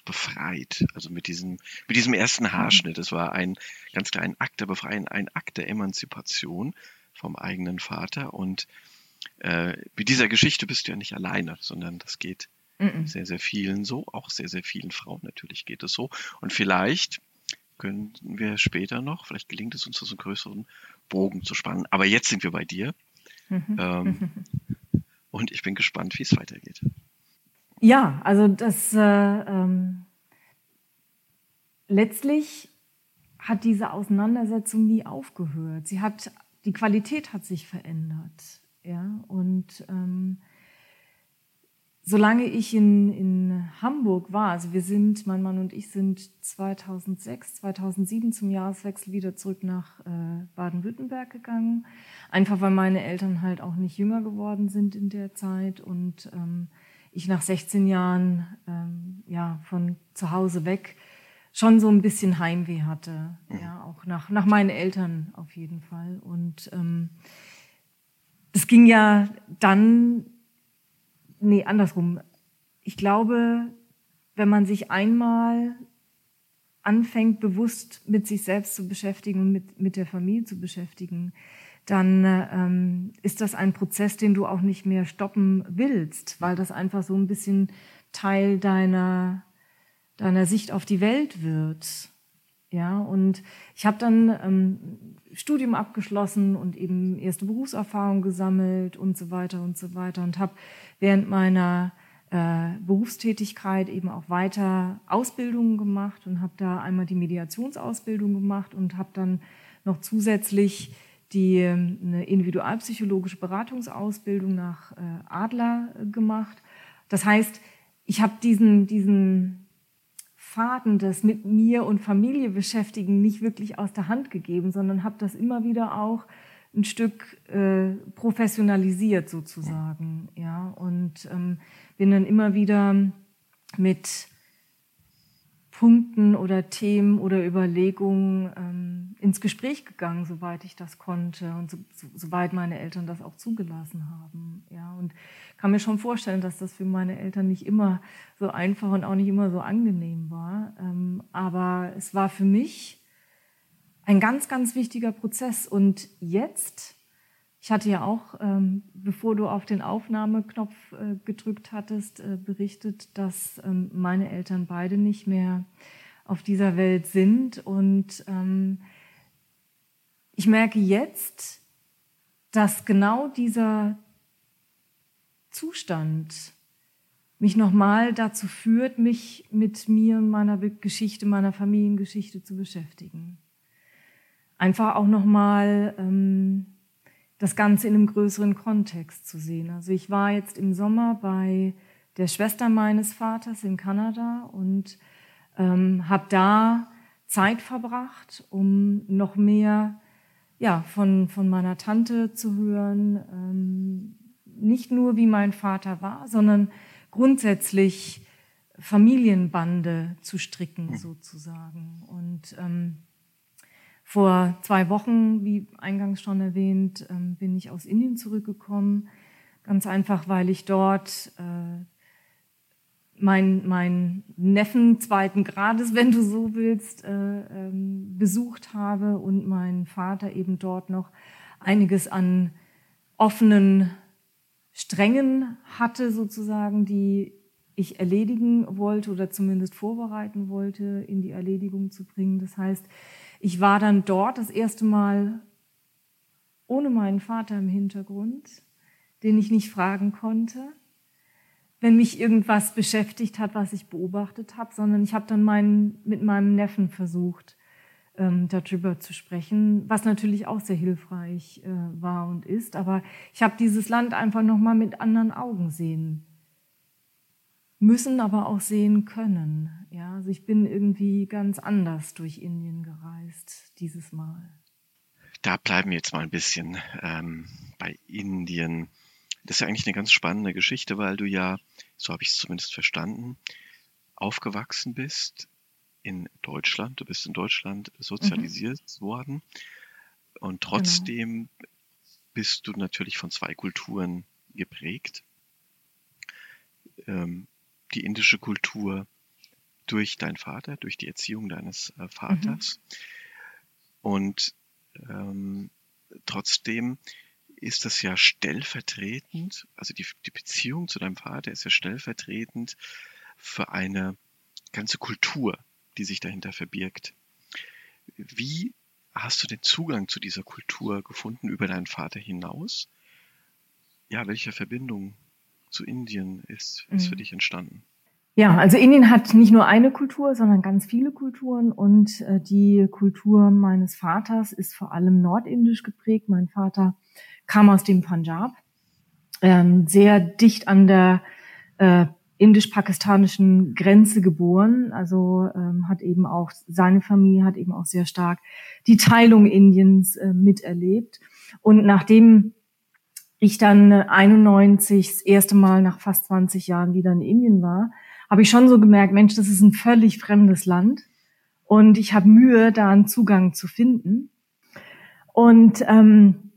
befreit. Also mit diesem, mit diesem ersten Haarschnitt. Es war ein ganz kleiner Akt der Befreiung, ein Akt der Emanzipation vom eigenen Vater. Und äh, mit dieser Geschichte bist du ja nicht alleine, sondern das geht mhm. sehr, sehr vielen so, auch sehr, sehr vielen Frauen natürlich geht es so. Und vielleicht können wir später noch, vielleicht gelingt es uns, so einen größeren Bogen zu spannen. Aber jetzt sind wir bei dir. Mhm. Ähm, und ich bin gespannt, wie es weitergeht. Ja, also das äh, ähm, letztlich hat diese Auseinandersetzung nie aufgehört. Sie hat die Qualität hat sich verändert, ja und ähm, solange ich in, in Hamburg war, also wir sind, mein Mann und ich sind 2006, 2007 zum Jahreswechsel wieder zurück nach äh, Baden-Württemberg gegangen, einfach weil meine Eltern halt auch nicht jünger geworden sind in der Zeit und ähm, ich nach 16 Jahren ähm, ja, von zu Hause weg schon so ein bisschen Heimweh hatte. Mhm. Ja, auch nach, nach meinen Eltern auf jeden Fall. Und ähm, es ging ja dann, nee, andersrum. Ich glaube, wenn man sich einmal anfängt, bewusst mit sich selbst zu beschäftigen und mit, mit der Familie zu beschäftigen, dann ähm, ist das ein Prozess, den du auch nicht mehr stoppen willst, weil das einfach so ein bisschen Teil deiner, deiner Sicht auf die Welt wird. Ja, und ich habe dann ähm, Studium abgeschlossen und eben erste Berufserfahrung gesammelt und so weiter und so weiter und habe während meiner äh, Berufstätigkeit eben auch weiter Ausbildungen gemacht und habe da einmal die Mediationsausbildung gemacht und habe dann noch zusätzlich die ähm, eine individualpsychologische Beratungsausbildung nach äh, Adler äh, gemacht. Das heißt, ich habe diesen, diesen Faden des mit mir und Familie beschäftigen nicht wirklich aus der Hand gegeben, sondern habe das immer wieder auch ein Stück äh, professionalisiert sozusagen, ja. Und ähm, bin dann immer wieder mit Punkten oder Themen oder Überlegungen ähm, ins Gespräch gegangen, soweit ich das konnte und so, so, soweit meine Eltern das auch zugelassen haben. Ja, und kann mir schon vorstellen, dass das für meine Eltern nicht immer so einfach und auch nicht immer so angenehm war. Ähm, aber es war für mich ein ganz, ganz wichtiger Prozess. Und jetzt ich hatte ja auch, ähm, bevor du auf den Aufnahmeknopf äh, gedrückt hattest, äh, berichtet, dass ähm, meine Eltern beide nicht mehr auf dieser Welt sind. Und ähm, ich merke jetzt, dass genau dieser Zustand mich nochmal dazu führt, mich mit mir und meiner Geschichte, meiner Familiengeschichte zu beschäftigen. Einfach auch nochmal ähm, das Ganze in einem größeren Kontext zu sehen. Also ich war jetzt im Sommer bei der Schwester meines Vaters in Kanada und ähm, habe da Zeit verbracht, um noch mehr ja, von, von meiner Tante zu hören. Ähm, nicht nur, wie mein Vater war, sondern grundsätzlich Familienbande zu stricken, mhm. sozusagen. Und ähm, vor zwei Wochen, wie eingangs schon erwähnt, ähm, bin ich aus Indien zurückgekommen. Ganz einfach, weil ich dort äh, meinen mein Neffen zweiten Grades, wenn du so willst, äh, ähm, besucht habe und mein Vater eben dort noch einiges an offenen Strängen hatte, sozusagen, die ich erledigen wollte oder zumindest vorbereiten wollte, in die Erledigung zu bringen. Das heißt, ich war dann dort das erste Mal ohne meinen Vater im Hintergrund, den ich nicht fragen konnte, wenn mich irgendwas beschäftigt hat, was ich beobachtet habe, sondern ich habe dann meinen, mit meinem Neffen versucht, ähm, darüber zu sprechen, was natürlich auch sehr hilfreich äh, war und ist. Aber ich habe dieses Land einfach noch mal mit anderen Augen sehen müssen, aber auch sehen können. Ja, also ich bin irgendwie ganz anders durch Indien gereist dieses Mal. Da bleiben wir jetzt mal ein bisschen ähm, bei Indien. Das ist ja eigentlich eine ganz spannende Geschichte, weil du ja, so habe ich es zumindest verstanden, aufgewachsen bist in Deutschland. Du bist in Deutschland sozialisiert mhm. worden und genau. trotzdem genau. bist du natürlich von zwei Kulturen geprägt. Ähm, die indische Kultur durch deinen Vater, durch die Erziehung deines äh, Vaters. Mhm. Und ähm, trotzdem ist das ja stellvertretend, also die, die Beziehung zu deinem Vater ist ja stellvertretend für eine ganze Kultur, die sich dahinter verbirgt. Wie hast du den Zugang zu dieser Kultur gefunden über deinen Vater hinaus? Ja, welche Verbindung zu Indien ist, ist mhm. für dich entstanden? Ja, also Indien hat nicht nur eine Kultur, sondern ganz viele Kulturen und äh, die Kultur meines Vaters ist vor allem nordindisch geprägt. Mein Vater kam aus dem Punjab, ähm, sehr dicht an der äh, indisch-pakistanischen Grenze geboren, also ähm, hat eben auch seine Familie hat eben auch sehr stark die Teilung Indiens äh, miterlebt und nachdem ich dann 91 das erste Mal nach fast 20 Jahren wieder in Indien war, habe ich schon so gemerkt, Mensch, das ist ein völlig fremdes Land und ich habe Mühe, da einen Zugang zu finden. Und ähm,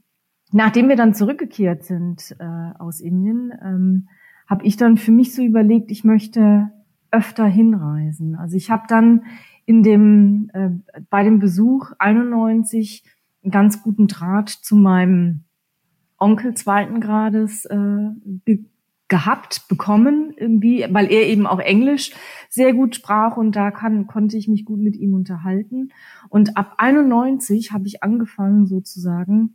nachdem wir dann zurückgekehrt sind äh, aus Indien, ähm, habe ich dann für mich so überlegt, ich möchte öfter hinreisen. Also ich habe dann in dem äh, bei dem Besuch 91 einen ganz guten Draht zu meinem Onkel zweiten Grades äh, gehabt, bekommen, irgendwie, weil er eben auch Englisch sehr gut sprach und da kann, konnte ich mich gut mit ihm unterhalten. Und ab 91 habe ich angefangen, sozusagen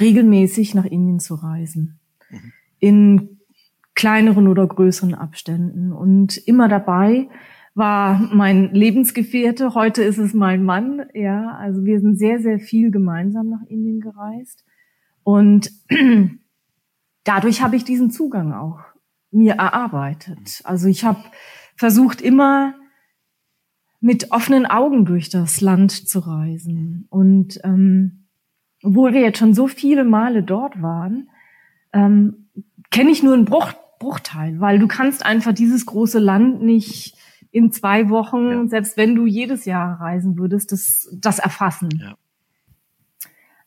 regelmäßig nach Indien zu reisen. Mhm. In kleineren oder größeren Abständen. Und immer dabei war mein Lebensgefährte. Heute ist es mein Mann. Ja, also wir sind sehr, sehr viel gemeinsam nach Indien gereist. Und dadurch habe ich diesen Zugang auch mir erarbeitet. Also ich habe versucht immer mit offenen Augen durch das Land zu reisen. Und ähm, obwohl wir jetzt schon so viele Male dort waren, ähm, kenne ich nur einen Bruch, Bruchteil, weil du kannst einfach dieses große Land nicht in zwei Wochen, ja. selbst wenn du jedes Jahr reisen würdest, das, das erfassen. Ja.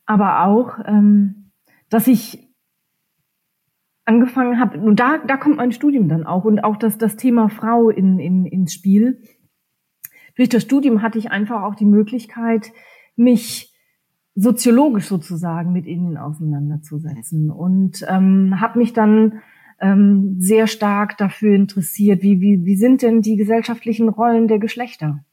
Aber auch, ähm, dass ich angefangen habe, und da, da kommt mein Studium dann auch und auch das, das Thema Frau in, in, ins Spiel. Durch das Studium hatte ich einfach auch die Möglichkeit, mich soziologisch sozusagen mit ihnen auseinanderzusetzen und ähm, habe mich dann ähm, sehr stark dafür interessiert, wie, wie, wie sind denn die gesellschaftlichen Rollen der Geschlechter?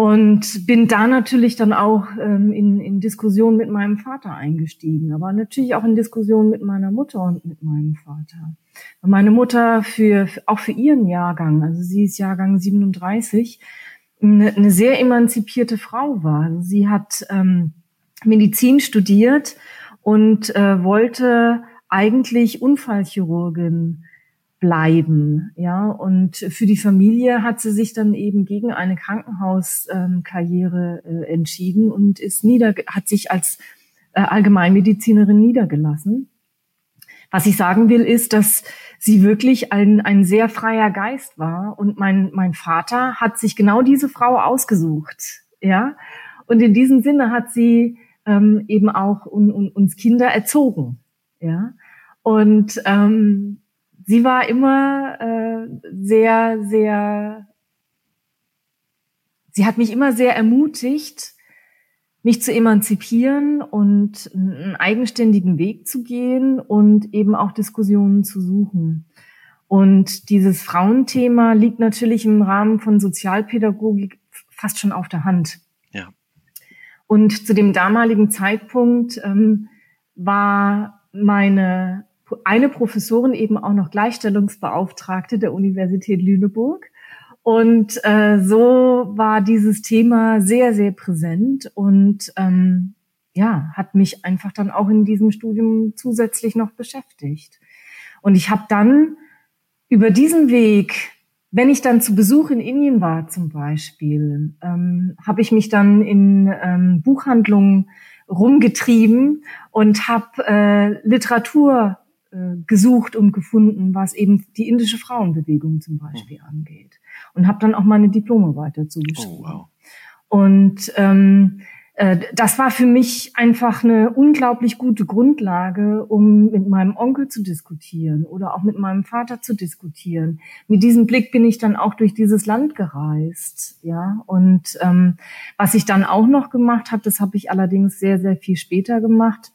Und bin da natürlich dann auch ähm, in, in Diskussion mit meinem Vater eingestiegen, aber natürlich auch in Diskussion mit meiner Mutter und mit meinem Vater. Meine Mutter für, auch für ihren Jahrgang, also sie ist Jahrgang 37, eine, eine sehr emanzipierte Frau war. Also sie hat ähm, Medizin studiert und äh, wollte eigentlich Unfallchirurgin bleiben. Ja, und für die Familie hat sie sich dann eben gegen eine Krankenhauskarriere äh, entschieden und ist nieder, hat sich als äh, Allgemeinmedizinerin niedergelassen. Was ich sagen will, ist, dass sie wirklich ein, ein sehr freier Geist war und mein, mein Vater hat sich genau diese Frau ausgesucht. Ja, und in diesem Sinne hat sie ähm, eben auch un, un, uns Kinder erzogen. Ja, und ähm, sie war immer äh, sehr, sehr, sie hat mich immer sehr ermutigt, mich zu emanzipieren und einen eigenständigen Weg zu gehen und eben auch Diskussionen zu suchen. Und dieses Frauenthema liegt natürlich im Rahmen von Sozialpädagogik fast schon auf der Hand. Ja. Und zu dem damaligen Zeitpunkt ähm, war meine eine Professorin eben auch noch Gleichstellungsbeauftragte der Universität Lüneburg. Und äh, so war dieses Thema sehr, sehr präsent und ähm, ja, hat mich einfach dann auch in diesem Studium zusätzlich noch beschäftigt. Und ich habe dann über diesen Weg, wenn ich dann zu Besuch in Indien war zum Beispiel, ähm, habe ich mich dann in ähm, Buchhandlungen rumgetrieben und habe äh, Literatur gesucht und gefunden, was eben die indische Frauenbewegung zum Beispiel mhm. angeht. Und habe dann auch meine Diplome weiter zugeschrieben. Oh, wow. Und ähm, äh, das war für mich einfach eine unglaublich gute Grundlage, um mit meinem Onkel zu diskutieren oder auch mit meinem Vater zu diskutieren. Mit diesem Blick bin ich dann auch durch dieses Land gereist, ja. Und ähm, was ich dann auch noch gemacht habe, das habe ich allerdings sehr sehr viel später gemacht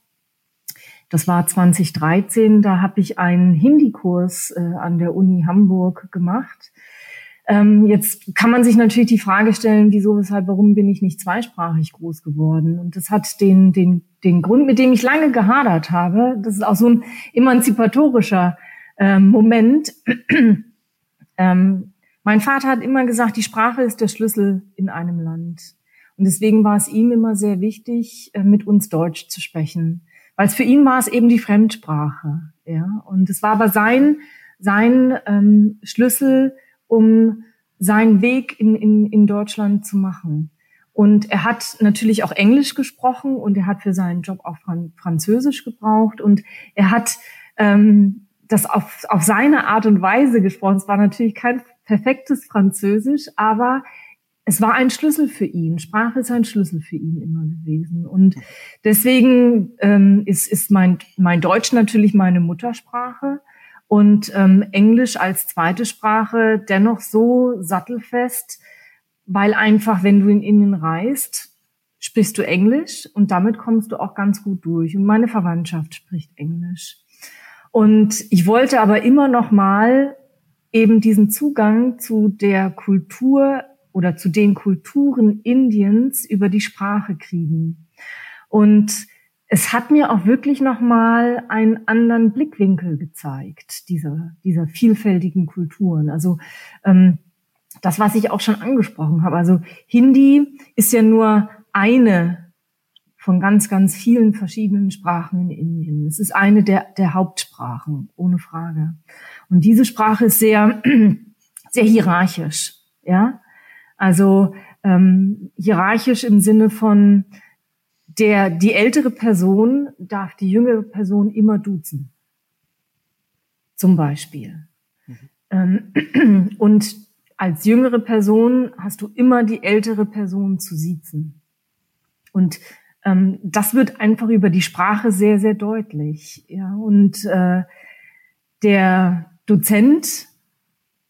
das war 2013, da habe ich einen Hindi-Kurs äh, an der Uni Hamburg gemacht. Ähm, jetzt kann man sich natürlich die Frage stellen, wieso, weshalb, warum bin ich nicht zweisprachig groß geworden? Und das hat den, den, den Grund, mit dem ich lange gehadert habe. Das ist auch so ein emanzipatorischer äh, Moment. ähm, mein Vater hat immer gesagt, die Sprache ist der Schlüssel in einem Land. Und deswegen war es ihm immer sehr wichtig, äh, mit uns Deutsch zu sprechen weil für ihn war es eben die Fremdsprache. Ja, und es war aber sein sein ähm, Schlüssel, um seinen Weg in, in, in Deutschland zu machen. Und er hat natürlich auch Englisch gesprochen und er hat für seinen Job auch Französisch gebraucht und er hat ähm, das auf, auf seine Art und Weise gesprochen. Es war natürlich kein perfektes Französisch, aber es war ein Schlüssel für ihn. Sprache ist ein Schlüssel für ihn immer gewesen. Und deswegen ähm, ist, ist mein, mein Deutsch natürlich meine Muttersprache und ähm, Englisch als zweite Sprache dennoch so sattelfest, weil einfach, wenn du in Indien reist, sprichst du Englisch und damit kommst du auch ganz gut durch. Und meine Verwandtschaft spricht Englisch. Und ich wollte aber immer noch mal eben diesen Zugang zu der Kultur oder zu den Kulturen Indiens über die Sprache kriegen. Und es hat mir auch wirklich noch mal einen anderen Blickwinkel gezeigt dieser dieser vielfältigen Kulturen. Also ähm, das, was ich auch schon angesprochen habe. Also Hindi ist ja nur eine von ganz, ganz vielen verschiedenen Sprachen in Indien. Es ist eine der, der Hauptsprachen, ohne Frage. Und diese Sprache ist sehr, sehr hierarchisch, ja. Also ähm, hierarchisch im Sinne von der die ältere Person darf die jüngere Person immer duzen, zum Beispiel. Mhm. Ähm, und als jüngere Person hast du immer die ältere Person zu siezen. Und ähm, das wird einfach über die Sprache sehr, sehr deutlich. Ja, und äh, der Dozent,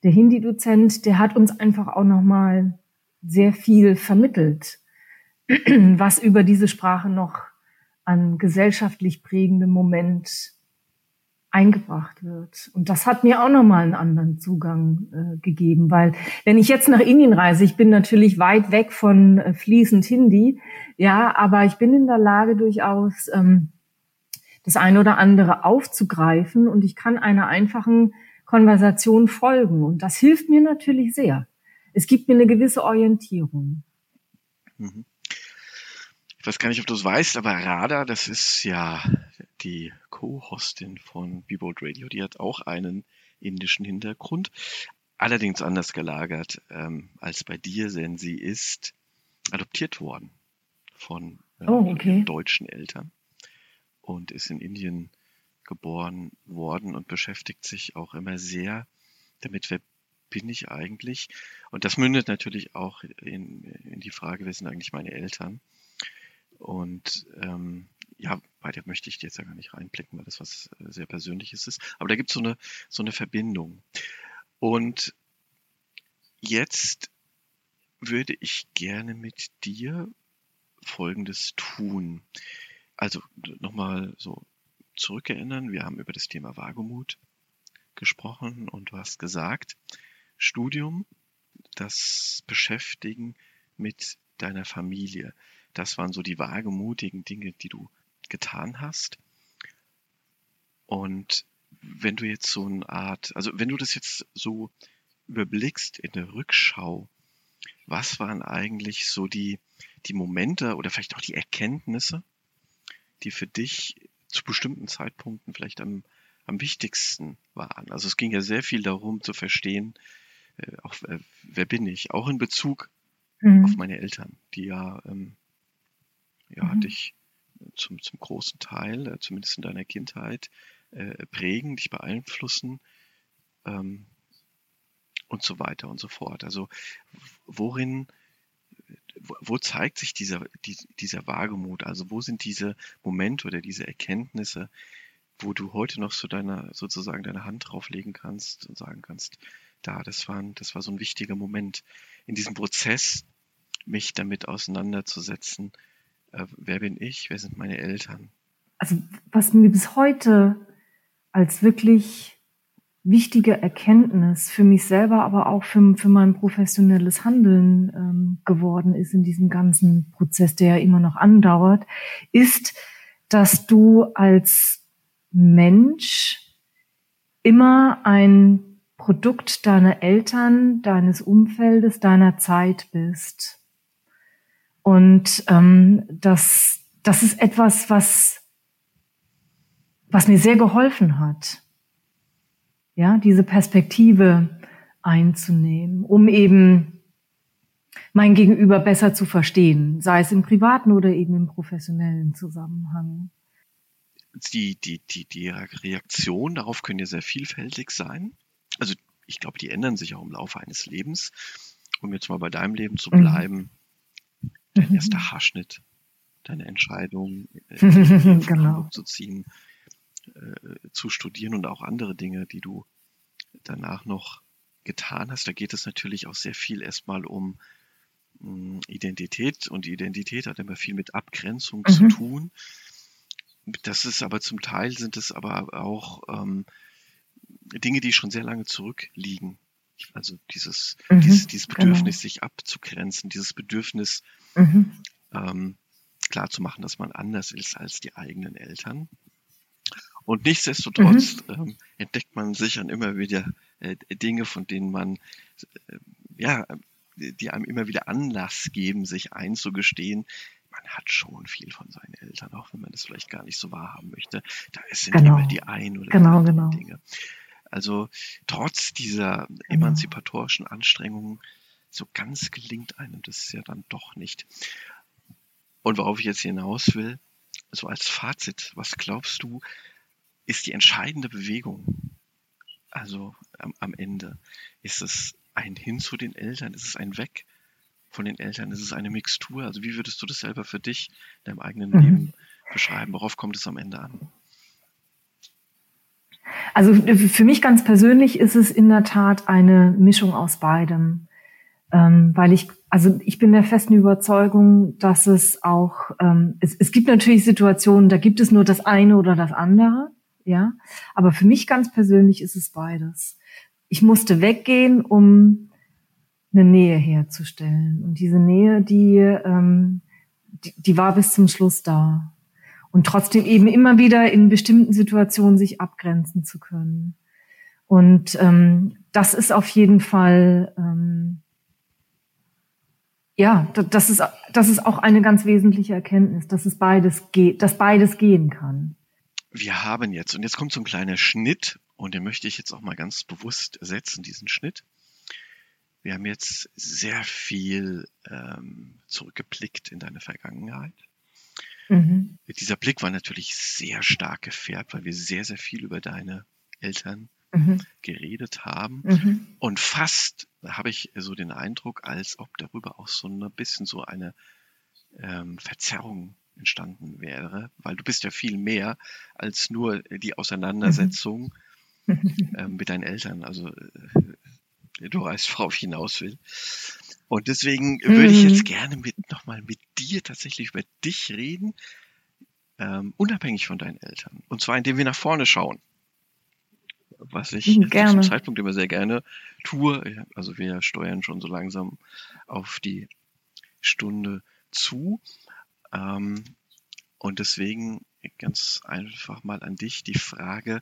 der Hindi-Dozent, der hat uns einfach auch noch mal sehr viel vermittelt, was über diese Sprache noch an gesellschaftlich prägendem Moment eingebracht wird. Und das hat mir auch nochmal einen anderen Zugang äh, gegeben, weil wenn ich jetzt nach Indien reise, ich bin natürlich weit weg von äh, fließend Hindi, ja, aber ich bin in der Lage durchaus ähm, das eine oder andere aufzugreifen und ich kann einer einfachen Konversation folgen und das hilft mir natürlich sehr. Es gibt mir eine gewisse Orientierung. Mhm. Ich weiß gar nicht, ob du es weißt, aber Radha, das ist ja die Co-Hostin von Bebold Radio, die hat auch einen indischen Hintergrund, allerdings anders gelagert ähm, als bei dir, denn sie ist adoptiert worden von äh, oh, okay. deutschen Eltern und ist in Indien geboren worden und beschäftigt sich auch immer sehr damit, wer bin ich eigentlich? Und das mündet natürlich auch in, in die Frage, wer sind eigentlich meine Eltern? Und ähm, ja, bei der möchte ich jetzt ja gar nicht reinblicken, weil das was äh, sehr Persönliches ist. Aber da gibt es so eine, so eine Verbindung. Und jetzt würde ich gerne mit dir Folgendes tun. Also nochmal so zurückerinnern. Wir haben über das Thema Wagemut gesprochen und du hast gesagt, Studium, das Beschäftigen mit deiner Familie. Das waren so die wagemutigen Dinge, die du getan hast. Und wenn du jetzt so eine Art, also wenn du das jetzt so überblickst in der Rückschau, was waren eigentlich so die, die Momente oder vielleicht auch die Erkenntnisse, die für dich zu bestimmten Zeitpunkten vielleicht am, am wichtigsten waren? Also es ging ja sehr viel darum zu verstehen, äh, auch äh, wer bin ich, auch in Bezug mhm. auf meine Eltern, die ja, ähm, ja mhm. dich zum, zum großen Teil, äh, zumindest in deiner Kindheit, äh, prägen, dich beeinflussen ähm, und so weiter und so fort. Also worin, wo, zeigt sich dieser, die, dieser Wagemut? Also wo sind diese Momente oder diese Erkenntnisse, wo du heute noch so deine, sozusagen deine Hand drauflegen kannst und sagen kannst, da, das war, das war so ein wichtiger Moment in diesem Prozess, mich damit auseinanderzusetzen, äh, wer bin ich, wer sind meine Eltern? Also was mir bis heute als wirklich wichtige Erkenntnis für mich selber, aber auch für, für mein professionelles Handeln ähm, geworden ist in diesem ganzen Prozess, der ja immer noch andauert, ist, dass du als Mensch immer ein Produkt deiner Eltern, deines Umfeldes, deiner Zeit bist. Und ähm, das, das ist etwas, was, was mir sehr geholfen hat. Ja, diese Perspektive einzunehmen, um eben mein Gegenüber besser zu verstehen, sei es im privaten oder eben im professionellen Zusammenhang. Die, die, die, die Reaktion darauf können ja sehr vielfältig sein. Also ich glaube, die ändern sich auch im Laufe eines Lebens. Um jetzt mal bei deinem Leben zu mhm. bleiben, mhm dein erster Haarschnitt, deine Entscheidung, äh, genau. zu ziehen, äh, zu studieren und auch andere Dinge, die du danach noch getan hast. Da geht es natürlich auch sehr viel erstmal um mh, Identität und Identität hat immer viel mit Abgrenzung Mhm. zu tun. Das ist aber zum Teil sind es aber auch ähm, Dinge, die schon sehr lange zurückliegen. Also dieses, Mhm, dieses, dieses genau. Bedürfnis, sich abzugrenzen, dieses Bedürfnis, Mhm. ähm, klar zu machen, dass man anders ist als die eigenen Eltern. Und nichtsdestotrotz Mhm. ähm, entdeckt man sich dann immer wieder äh, Dinge, von denen man, äh, ja, die einem immer wieder Anlass geben, sich einzugestehen, man hat schon viel von seinen Eltern, auch wenn man das vielleicht gar nicht so wahrhaben möchte. Da sind Genau. immer die ein oder Genau, die genau. Dinge. Also trotz dieser Genau. emanzipatorischen Anstrengungen, so ganz gelingt einem das ja dann doch nicht. Und worauf ich jetzt hinaus will, so als Fazit, was glaubst du, ist die entscheidende Bewegung? Also am, am Ende. Ist es ein Hin zu den Eltern? Ist es ein Weg von den Eltern? Ist es eine Mixtur? Also wie würdest du das selber für dich in deinem eigenen Mhm. Leben beschreiben? Worauf kommt es am Ende an? Also für mich ganz persönlich ist es in der Tat eine Mischung aus beidem. Ähm, weil ich, also ich bin der festen Überzeugung, dass es auch, ähm, es, es gibt natürlich Situationen, da gibt es nur das eine oder das andere, ja. Aber für mich ganz persönlich ist es beides. Ich musste weggehen, um eine Nähe herzustellen. Und diese Nähe, die, ähm, die, die war bis zum Schluss da und trotzdem eben immer wieder in bestimmten Situationen sich abgrenzen zu können. Und ähm, das ist auf jeden Fall, ähm, ja, da- das ist, das ist auch eine ganz wesentliche Erkenntnis, dass es beides geht, dass beides gehen kann. Wir haben jetzt, und jetzt kommt so ein kleiner Schnitt, und den möchte ich jetzt auch mal ganz bewusst setzen, diesen Schnitt. Wir haben jetzt sehr viel ähm, zurückgeblickt in deine Vergangenheit. Mhm. Dieser Blick war natürlich sehr stark gefärbt, weil wir sehr, sehr viel über deine Eltern Mhm. geredet haben. Mhm. Und fast habe ich so den Eindruck, als ob darüber auch so ein bisschen so eine ähm, Verzerrung entstanden wäre, weil du bist ja viel mehr als nur die Auseinandersetzung ähm, mit deinen Eltern. Also äh, du weißt, worauf ich hinaus will. Und deswegen würde ich Mhm. jetzt gerne mit nochmal mit dir tatsächlich über dich reden, ähm, unabhängig von deinen Eltern. Und zwar indem wir nach vorne schauen. Was ich Mhm, gerne. diesem Zeitpunkt immer sehr gerne tue. Also wir steuern schon so langsam auf die Stunde zu. Ähm, und deswegen ganz einfach mal an dich die Frage,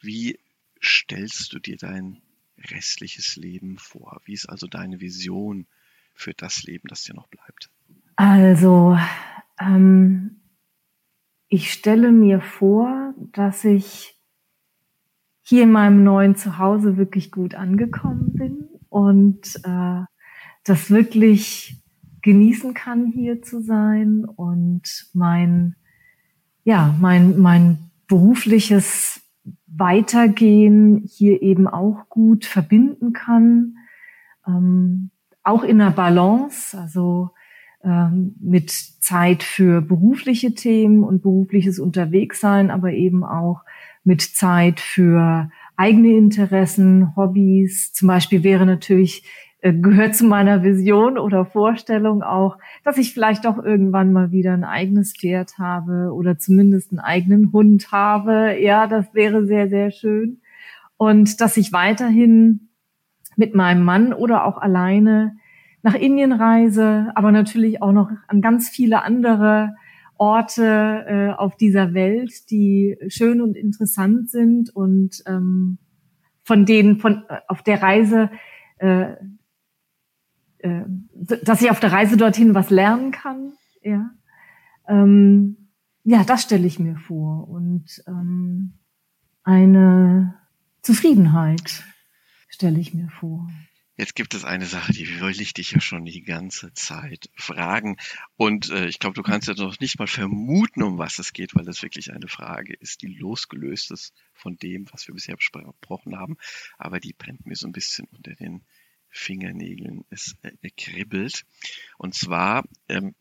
wie stellst du dir dein restliches Leben vor? Wie ist also deine Vision für das Leben, das dir noch bleibt? Also, ähm, ich stelle mir vor, dass ich hier in meinem neuen Zuhause wirklich gut angekommen bin und äh, das wirklich genießen kann, hier zu sein und mein, ja, mein, mein berufliches Weitergehen hier eben auch gut verbinden kann, ähm, auch in der Balance, also ähm, mit Zeit für berufliche Themen und berufliches Unterwegssein, aber eben auch mit Zeit für eigene Interessen, Hobbys. Zum Beispiel wäre natürlich, gehört zu meiner Vision oder Vorstellung auch, dass ich vielleicht doch irgendwann mal wieder ein eigenes Pferd habe oder zumindest einen eigenen Hund habe. Ja, das wäre sehr, sehr schön. Und dass ich weiterhin mit meinem Mann oder auch alleine nach Indien reise, aber natürlich auch noch an ganz viele andere Orte äh, auf dieser Welt, die schön und interessant sind und ähm, von denen von äh, auf der Reise, äh, äh, dass ich auf der Reise dorthin was lernen kann. Ja, ähm, ja, das stelle ich mir vor und ähm, eine Zufriedenheit stelle ich mir vor. Jetzt gibt es eine Sache, die will ich dich ja schon die ganze Zeit fragen. Und äh, ich glaube, du kannst ja noch nicht mal vermuten, um was es geht, weil das wirklich eine Frage ist, die losgelöst ist von dem, was wir bisher besprochen haben. Aber die brennt mir so ein bisschen unter den Fingernägeln. Es äh, kribbelt. Und zwar, ähm,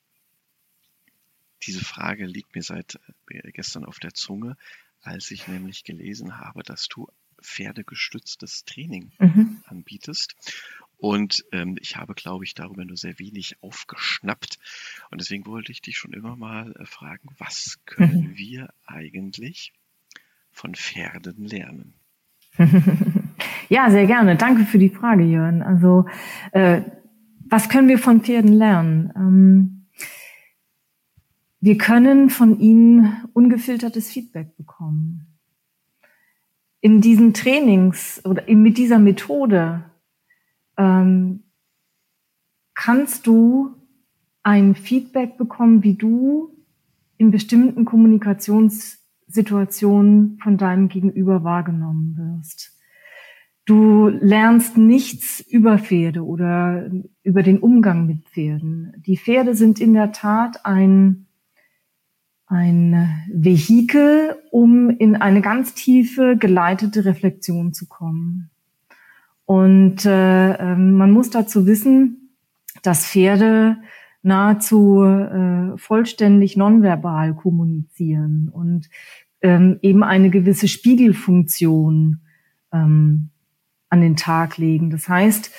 diese Frage liegt mir seit äh, gestern auf der Zunge, als ich nämlich gelesen habe, dass du pferdegestütztes Training Mhm. anbietest. Und ähm, ich habe, glaube ich, darüber nur sehr wenig aufgeschnappt. Und deswegen wollte ich dich schon immer mal äh, fragen, was können mhm. wir eigentlich von Pferden lernen? ja, sehr gerne. Danke für die Frage, Jörn. Also, äh, was können wir von Pferden lernen? Ähm, wir können von ihnen ungefiltertes Feedback bekommen. In diesen Trainings oder mit dieser Methode ähm, kannst du ein Feedback bekommen, wie du in bestimmten Kommunikationssituationen von deinem Gegenüber wahrgenommen wirst. Du lernst nichts über Pferde oder über den Umgang mit Pferden. Die Pferde sind in der Tat ein, ein Vehikel, um in eine ganz tiefe, geleitete Reflexion zu kommen. Und äh, ähm, man muss dazu wissen, dass Pferde nahezu äh, vollständig nonverbal kommunizieren und ähm, eben eine gewisse Spiegelfunktion ähm, an den Tag legen. Das heißt,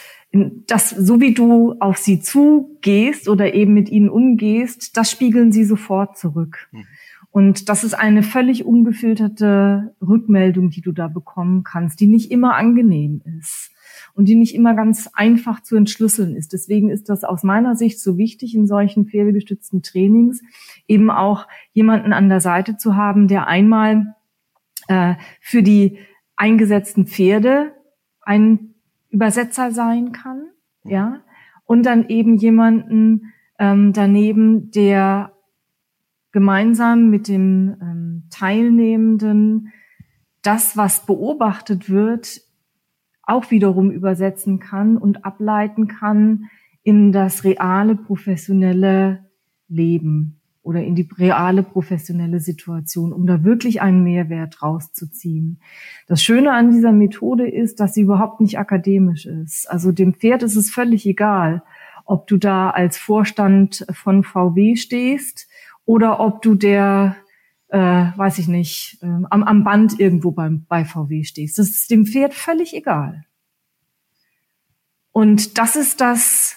dass so wie du auf sie zugehst oder eben mit ihnen umgehst, das spiegeln sie sofort zurück. Mhm. Und das ist eine völlig ungefilterte Rückmeldung, die du da bekommen kannst, die nicht immer angenehm ist und die nicht immer ganz einfach zu entschlüsseln ist. Deswegen ist das aus meiner Sicht so wichtig, in solchen pferdegestützten Trainings eben auch jemanden an der Seite zu haben, der einmal äh, für die eingesetzten Pferde ein Übersetzer sein kann, ja, und dann eben jemanden ähm, daneben, der gemeinsam mit dem ähm, Teilnehmenden das, was beobachtet wird, auch wiederum übersetzen kann und ableiten kann in das reale professionelle Leben oder in die reale professionelle Situation, um da wirklich einen Mehrwert rauszuziehen. Das Schöne an dieser Methode ist, dass sie überhaupt nicht akademisch ist. Also dem Pferd ist es völlig egal, ob du da als Vorstand von VW stehst oder ob du der äh, weiß ich nicht, äh, am, am Band irgendwo beim, bei VW stehst. Das ist dem Pferd völlig egal. Und das ist das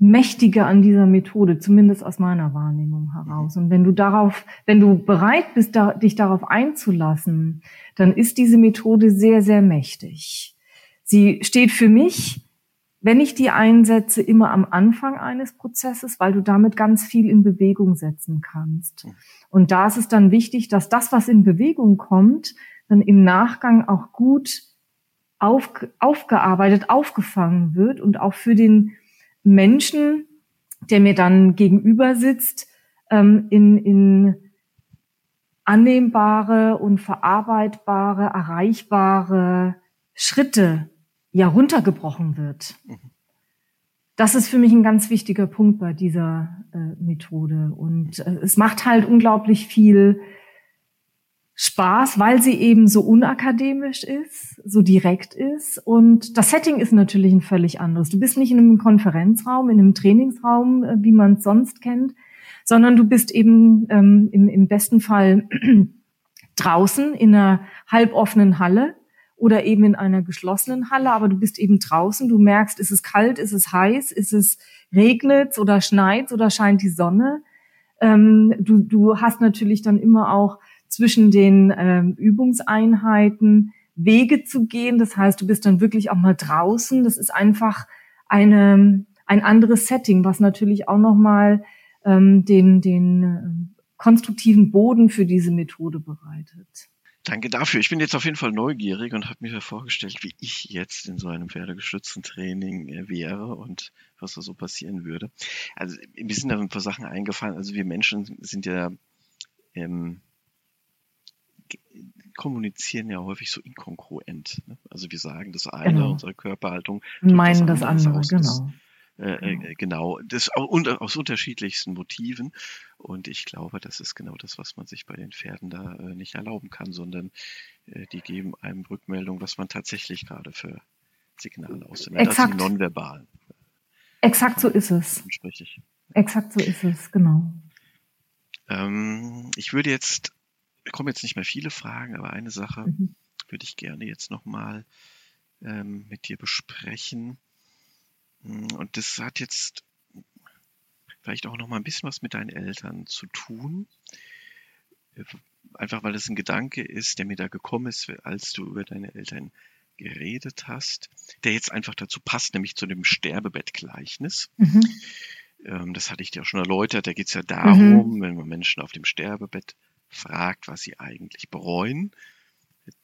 Mächtige an dieser Methode, zumindest aus meiner Wahrnehmung heraus. Und wenn du darauf, wenn du bereit bist, da, dich darauf einzulassen, dann ist diese Methode sehr, sehr mächtig. Sie steht für mich wenn ich die einsetze, immer am Anfang eines Prozesses, weil du damit ganz viel in Bewegung setzen kannst. Und da ist es dann wichtig, dass das, was in Bewegung kommt, dann im Nachgang auch gut auf, aufgearbeitet, aufgefangen wird und auch für den Menschen, der mir dann gegenüber sitzt, ähm, in, in annehmbare und verarbeitbare, erreichbare Schritte ja runtergebrochen wird. Das ist für mich ein ganz wichtiger Punkt bei dieser äh, Methode. Und äh, es macht halt unglaublich viel Spaß, weil sie eben so unakademisch ist, so direkt ist. Und das Setting ist natürlich ein völlig anderes. Du bist nicht in einem Konferenzraum, in einem Trainingsraum, äh, wie man es sonst kennt, sondern du bist eben ähm, im, im besten Fall draußen in einer halboffenen Halle oder eben in einer geschlossenen Halle, aber du bist eben draußen, du merkst, ist es kalt, ist es heiß, ist es regnet oder schneit oder scheint die Sonne. Ähm, du, du hast natürlich dann immer auch zwischen den ähm, Übungseinheiten Wege zu gehen. Das heißt, du bist dann wirklich auch mal draußen. Das ist einfach eine, ein anderes Setting, was natürlich auch nochmal ähm, den, den äh, konstruktiven Boden für diese Methode bereitet. Danke dafür. Ich bin jetzt auf jeden Fall neugierig und habe mir vorgestellt, wie ich jetzt in so einem pferdegestützten Training äh, wäre und was da so passieren würde. Also mir sind da ein paar Sachen eingefallen. Also wir Menschen sind ja ähm, kommunizieren ja häufig so inkongruent. Ne? Also wir sagen das eine, genau. unsere Körperhaltung. Meinen das andere, das andere genau. Äh, äh, genau. genau. Das aus unterschiedlichsten Motiven. Und ich glaube, das ist genau das, was man sich bei den Pferden da äh, nicht erlauben kann, sondern äh, die geben einem Rückmeldung, was man tatsächlich gerade für Signale aussendet. Exakt. Das sind nonverbal. Exakt so ist es. Exakt so ist es, genau. Ähm, ich würde jetzt, kommen jetzt nicht mehr viele Fragen, aber eine Sache mhm. würde ich gerne jetzt nochmal ähm, mit dir besprechen. Hm, und das hat jetzt vielleicht auch noch mal ein bisschen was mit deinen Eltern zu tun. Einfach weil es ein Gedanke ist, der mir da gekommen ist, als du über deine Eltern geredet hast, der jetzt einfach dazu passt, nämlich zu dem Sterbebettgleichnis. Mhm. Ähm, das hatte ich dir auch schon erläutert. Da geht es ja darum, mhm. wenn man Menschen auf dem Sterbebett fragt, was sie eigentlich bereuen,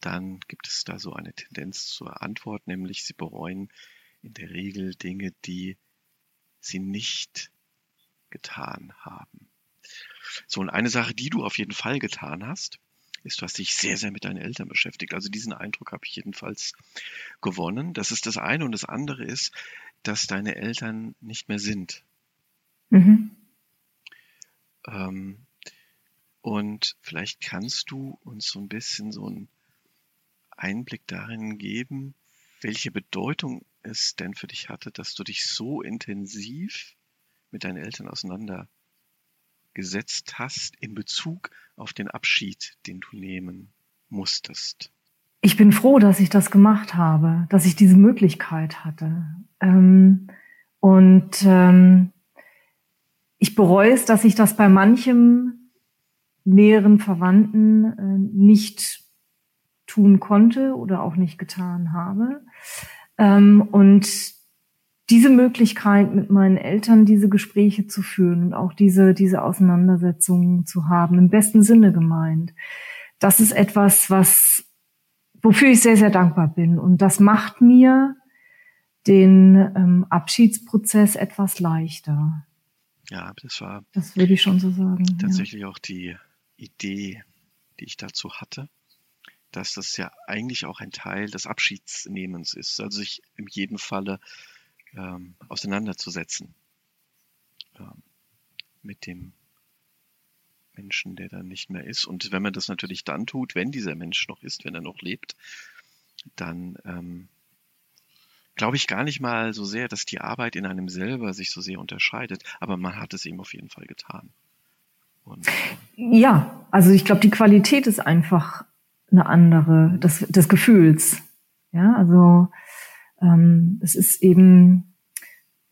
dann gibt es da so eine Tendenz zur Antwort, nämlich sie bereuen in der Regel Dinge, die sie nicht getan haben. So, und eine Sache, die du auf jeden Fall getan hast, ist, du hast dich sehr, sehr mit deinen Eltern beschäftigt. Also diesen Eindruck habe ich jedenfalls gewonnen. Das ist das eine. Und das andere ist, dass deine Eltern nicht mehr sind. Mhm. Ähm, und vielleicht kannst du uns so ein bisschen so einen Einblick darin geben, welche Bedeutung es denn für dich hatte, dass du dich so intensiv mit deinen Eltern auseinandergesetzt hast in Bezug auf den Abschied, den du nehmen musstest. Ich bin froh, dass ich das gemacht habe, dass ich diese Möglichkeit hatte. Ähm, und ähm, ich bereue es, dass ich das bei manchem näheren Verwandten äh, nicht tun konnte oder auch nicht getan habe. Ähm, und diese Möglichkeit, mit meinen Eltern diese Gespräche zu führen und auch diese, diese Auseinandersetzungen zu haben, im besten Sinne gemeint, das ist etwas, was, wofür ich sehr, sehr dankbar bin. Und das macht mir den ähm, Abschiedsprozess etwas leichter. Ja, das war. Das würde ich schon so sagen. Tatsächlich ja. auch die Idee, die ich dazu hatte, dass das ja eigentlich auch ein Teil des Abschiedsnehmens ist. Also sich in jedem Falle ähm, auseinanderzusetzen ähm, mit dem Menschen, der dann nicht mehr ist. Und wenn man das natürlich dann tut, wenn dieser Mensch noch ist, wenn er noch lebt, dann ähm, glaube ich gar nicht mal so sehr, dass die Arbeit in einem selber sich so sehr unterscheidet, aber man hat es eben auf jeden Fall getan. Und, ja, also ich glaube, die Qualität ist einfach eine andere, des, des Gefühls. Ja, also ähm, es ist eben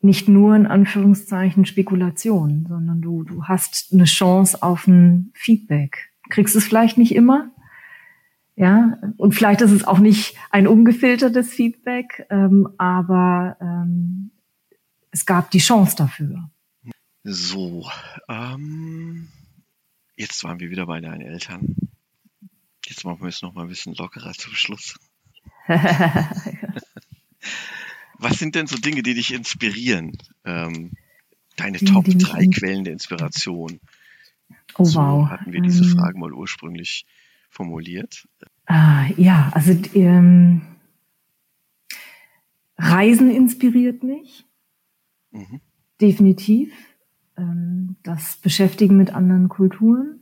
nicht nur in Anführungszeichen Spekulation, sondern du, du hast eine Chance auf ein Feedback. Kriegst es vielleicht nicht immer, ja, und vielleicht ist es auch nicht ein ungefiltertes Feedback, ähm, aber ähm, es gab die Chance dafür. So, ähm, jetzt waren wir wieder bei deinen Eltern. Jetzt machen wir es noch mal ein bisschen lockerer zum Schluss. Was sind denn so Dinge, die dich inspirieren? Ähm, deine Dinge, Top 3 Quellen der Inspiration. Oh so wow. hatten wir diese ähm. Fragen mal ursprünglich formuliert. Ah, ja, also ähm, Reisen inspiriert mich. Mhm. Definitiv. Ähm, das Beschäftigen mit anderen Kulturen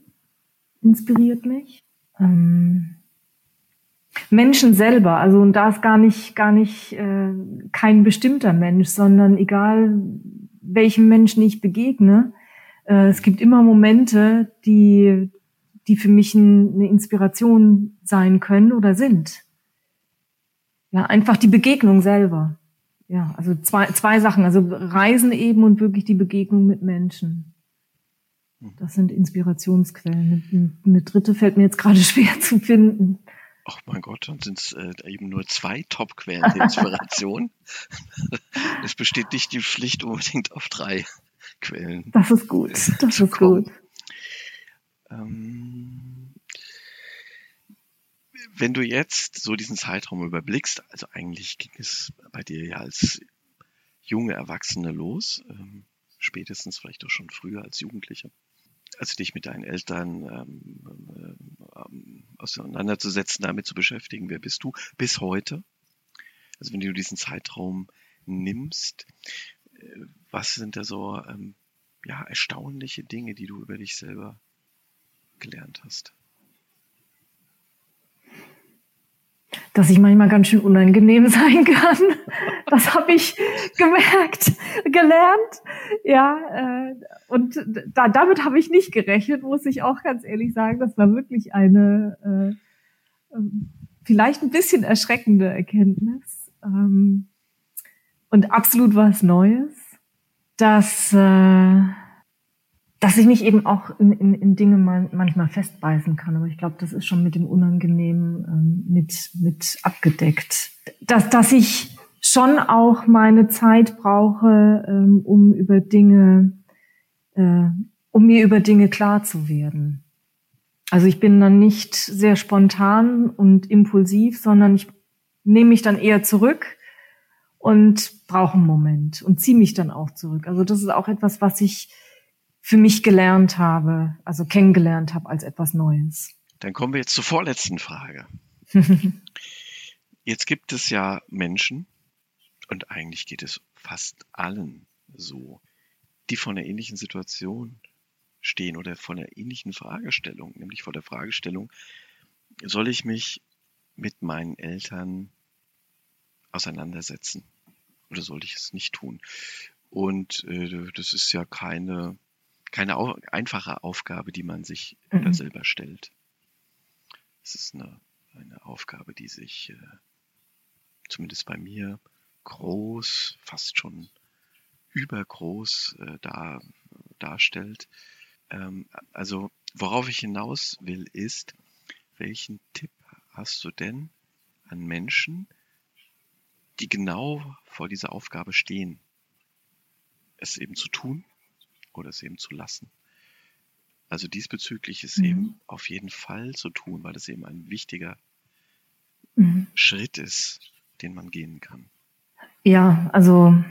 inspiriert mich. Ähm, Menschen selber, also und da ist gar nicht, gar nicht äh, kein bestimmter Mensch, sondern egal welchem Menschen ich begegne, äh, es gibt immer Momente, die, die für mich ein, eine Inspiration sein können oder sind. Ja, einfach die Begegnung selber. Ja, also zwei, zwei Sachen, also Reisen eben und wirklich die Begegnung mit Menschen. Das sind Inspirationsquellen. Eine dritte fällt mir jetzt gerade schwer zu finden. Ach mein Gott, dann sind es äh, eben nur zwei Top-Quellen der Inspiration. es besteht nicht die Pflicht unbedingt auf drei Quellen. Das ist gut. Das ist gut. Ähm, wenn du jetzt so diesen Zeitraum überblickst, also eigentlich ging es bei dir ja als junge Erwachsene los, ähm, spätestens vielleicht auch schon früher als Jugendliche also dich mit deinen Eltern ähm, ähm, auseinanderzusetzen, damit zu beschäftigen, wer bist du, bis heute. Also wenn du diesen Zeitraum nimmst, äh, was sind da so ähm, ja, erstaunliche Dinge, die du über dich selber gelernt hast? Dass ich manchmal ganz schön unangenehm sein kann. Das habe ich gemerkt, gelernt. Ja, äh, und da, damit habe ich nicht gerechnet, muss ich auch ganz ehrlich sagen. Das war wirklich eine äh, ähm, vielleicht ein bisschen erschreckende Erkenntnis. Ähm, und absolut was Neues, dass, äh, dass ich mich eben auch in, in, in Dinge man, manchmal festbeißen kann. Aber ich glaube, das ist schon mit dem Unangenehmen ähm, mit, mit abgedeckt. Dass, dass ich schon auch meine Zeit brauche, ähm, um über Dinge, äh, um mir über Dinge klar zu werden. Also ich bin dann nicht sehr spontan und impulsiv, sondern ich nehme mich dann eher zurück und brauche einen Moment und ziehe mich dann auch zurück. Also das ist auch etwas, was ich für mich gelernt habe, also kennengelernt habe als etwas Neues. Dann kommen wir jetzt zur vorletzten Frage. jetzt gibt es ja Menschen, und eigentlich geht es fast allen so, die vor einer ähnlichen Situation stehen oder vor einer ähnlichen Fragestellung, nämlich vor der Fragestellung, soll ich mich mit meinen Eltern auseinandersetzen oder soll ich es nicht tun? Und äh, das ist ja keine, keine au einfache Aufgabe, die man sich mhm. da selber stellt. Es ist eine, eine Aufgabe, die sich äh, zumindest bei mir groß, fast schon übergroß äh, dar, darstellt. Ähm, also worauf ich hinaus will, ist, welchen Tipp hast du denn an Menschen, die genau vor dieser Aufgabe stehen, es eben zu tun oder es eben zu lassen? Also diesbezüglich ist mhm. eben auf jeden Fall zu tun, weil es eben ein wichtiger mhm. Schritt ist, den man gehen kann. Ja, also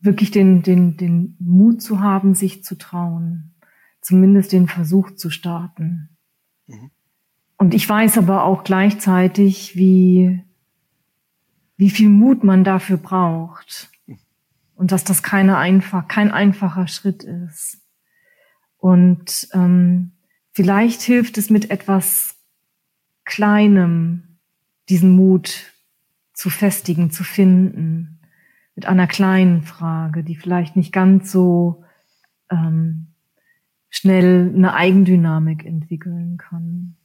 wirklich den, den, den Mut zu haben, sich zu trauen, zumindest den Versuch zu starten. Mhm. Und ich weiß aber auch gleichzeitig, wie, wie viel Mut man dafür braucht. Und dass das keine einfach, kein einfacher Schritt ist. Und ähm, vielleicht hilft es mit etwas Kleinem, diesen Mut zu festigen, zu finden mit einer kleinen Frage, die vielleicht nicht ganz so ähm, schnell eine Eigendynamik entwickeln kann.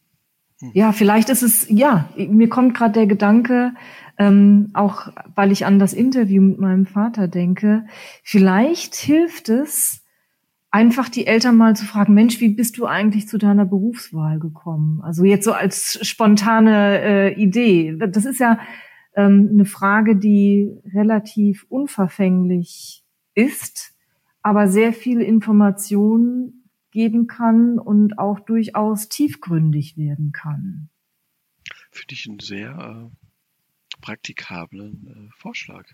Hm. Ja, vielleicht ist es, ja, mir kommt gerade der Gedanke, ähm, auch weil ich an das Interview mit meinem Vater denke, vielleicht hilft es, einfach die Eltern mal zu fragen, Mensch, wie bist du eigentlich zu deiner Berufswahl gekommen? Also jetzt so als spontane äh, Idee. Das ist ja ähm, eine Frage, die relativ unverfänglich ist, aber sehr viel Information geben kann und auch durchaus tiefgründig werden kann. Finde ich einen sehr äh, praktikablen äh, Vorschlag.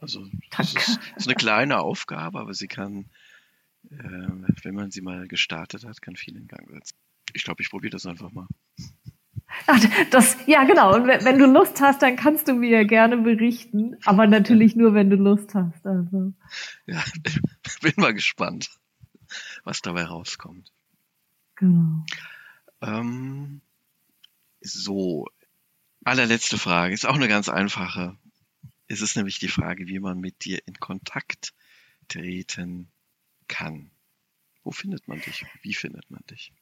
Also das ist, ist, eine kleine Aufgabe, aber sie kann, äh, wenn man sie mal gestartet hat, kann viel in Gang setzen. Ich glaube, ich probiere das einfach mal. Ach, das, ja, genau. Und wenn du Lust hast, dann kannst du mir gerne berichten. Aber natürlich nur, wenn du Lust hast. Also. Ja, bin mal gespannt, was dabei rauskommt. Genau. Ähm, so, allerletzte Frage. Ist auch eine ganz einfache. Es ist nämlich die Frage, wie man mit dir in Kontakt treten kann. Wo findet man dich? Wie findet man dich?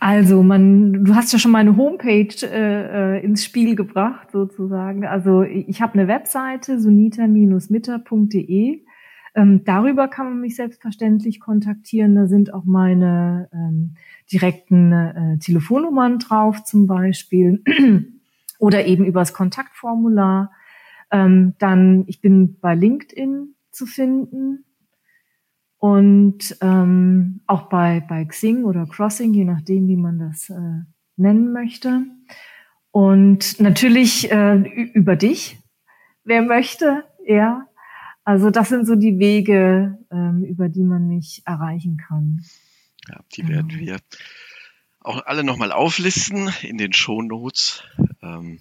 Also man, du hast ja schon meine Homepage äh, äh, ins Spiel gebracht sozusagen. Also ich habe eine Webseite sunita-mitter.de. Ähm, darüber kann man mich selbstverständlich kontaktieren. Da sind auch meine ähm, direkten äh, Telefonnummern drauf zum Beispiel oder eben übers Kontaktformular. Ähm, dann, ich bin bei LinkedIn zu finden und ähm, auch bei, bei Xing oder Crossing, je nachdem, wie man das äh, nennen möchte. Und natürlich äh, über dich, wer möchte, ja. Also das sind so die Wege, ähm, über die man mich erreichen kann. Ja, die genau. werden wir auch alle nochmal auflisten in den Shownotes, ähm,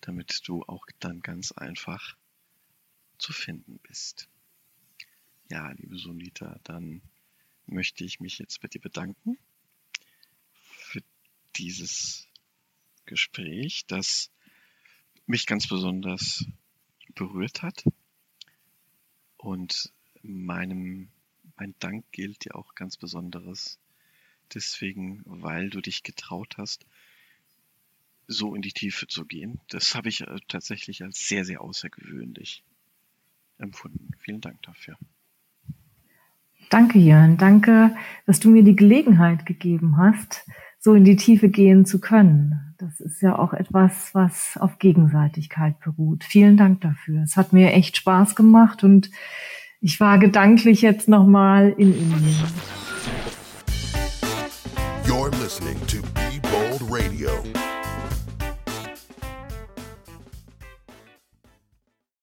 damit du auch dann ganz einfach zu finden bist. Ja, liebe Sunita, dann möchte ich mich jetzt bei dir bedanken für dieses Gespräch, das mich ganz besonders berührt hat. Und meinem, mein Dank gilt dir auch ganz besonderes deswegen, weil du dich getraut hast, so in die Tiefe zu gehen. Das habe ich äh, tatsächlich als sehr, sehr außergewöhnlich empfunden. Vielen Dank dafür. Danke, Jörn. Danke, dass du mir die Gelegenheit gegeben hast, so in die Tiefe gehen zu können. Das ist ja auch etwas, was auf Gegenseitigkeit beruht. Vielen Dank dafür. Es hat mir echt Spaß gemacht und ich war gedanklich jetzt nochmal in Indien. You're listening to Be Bold Radio.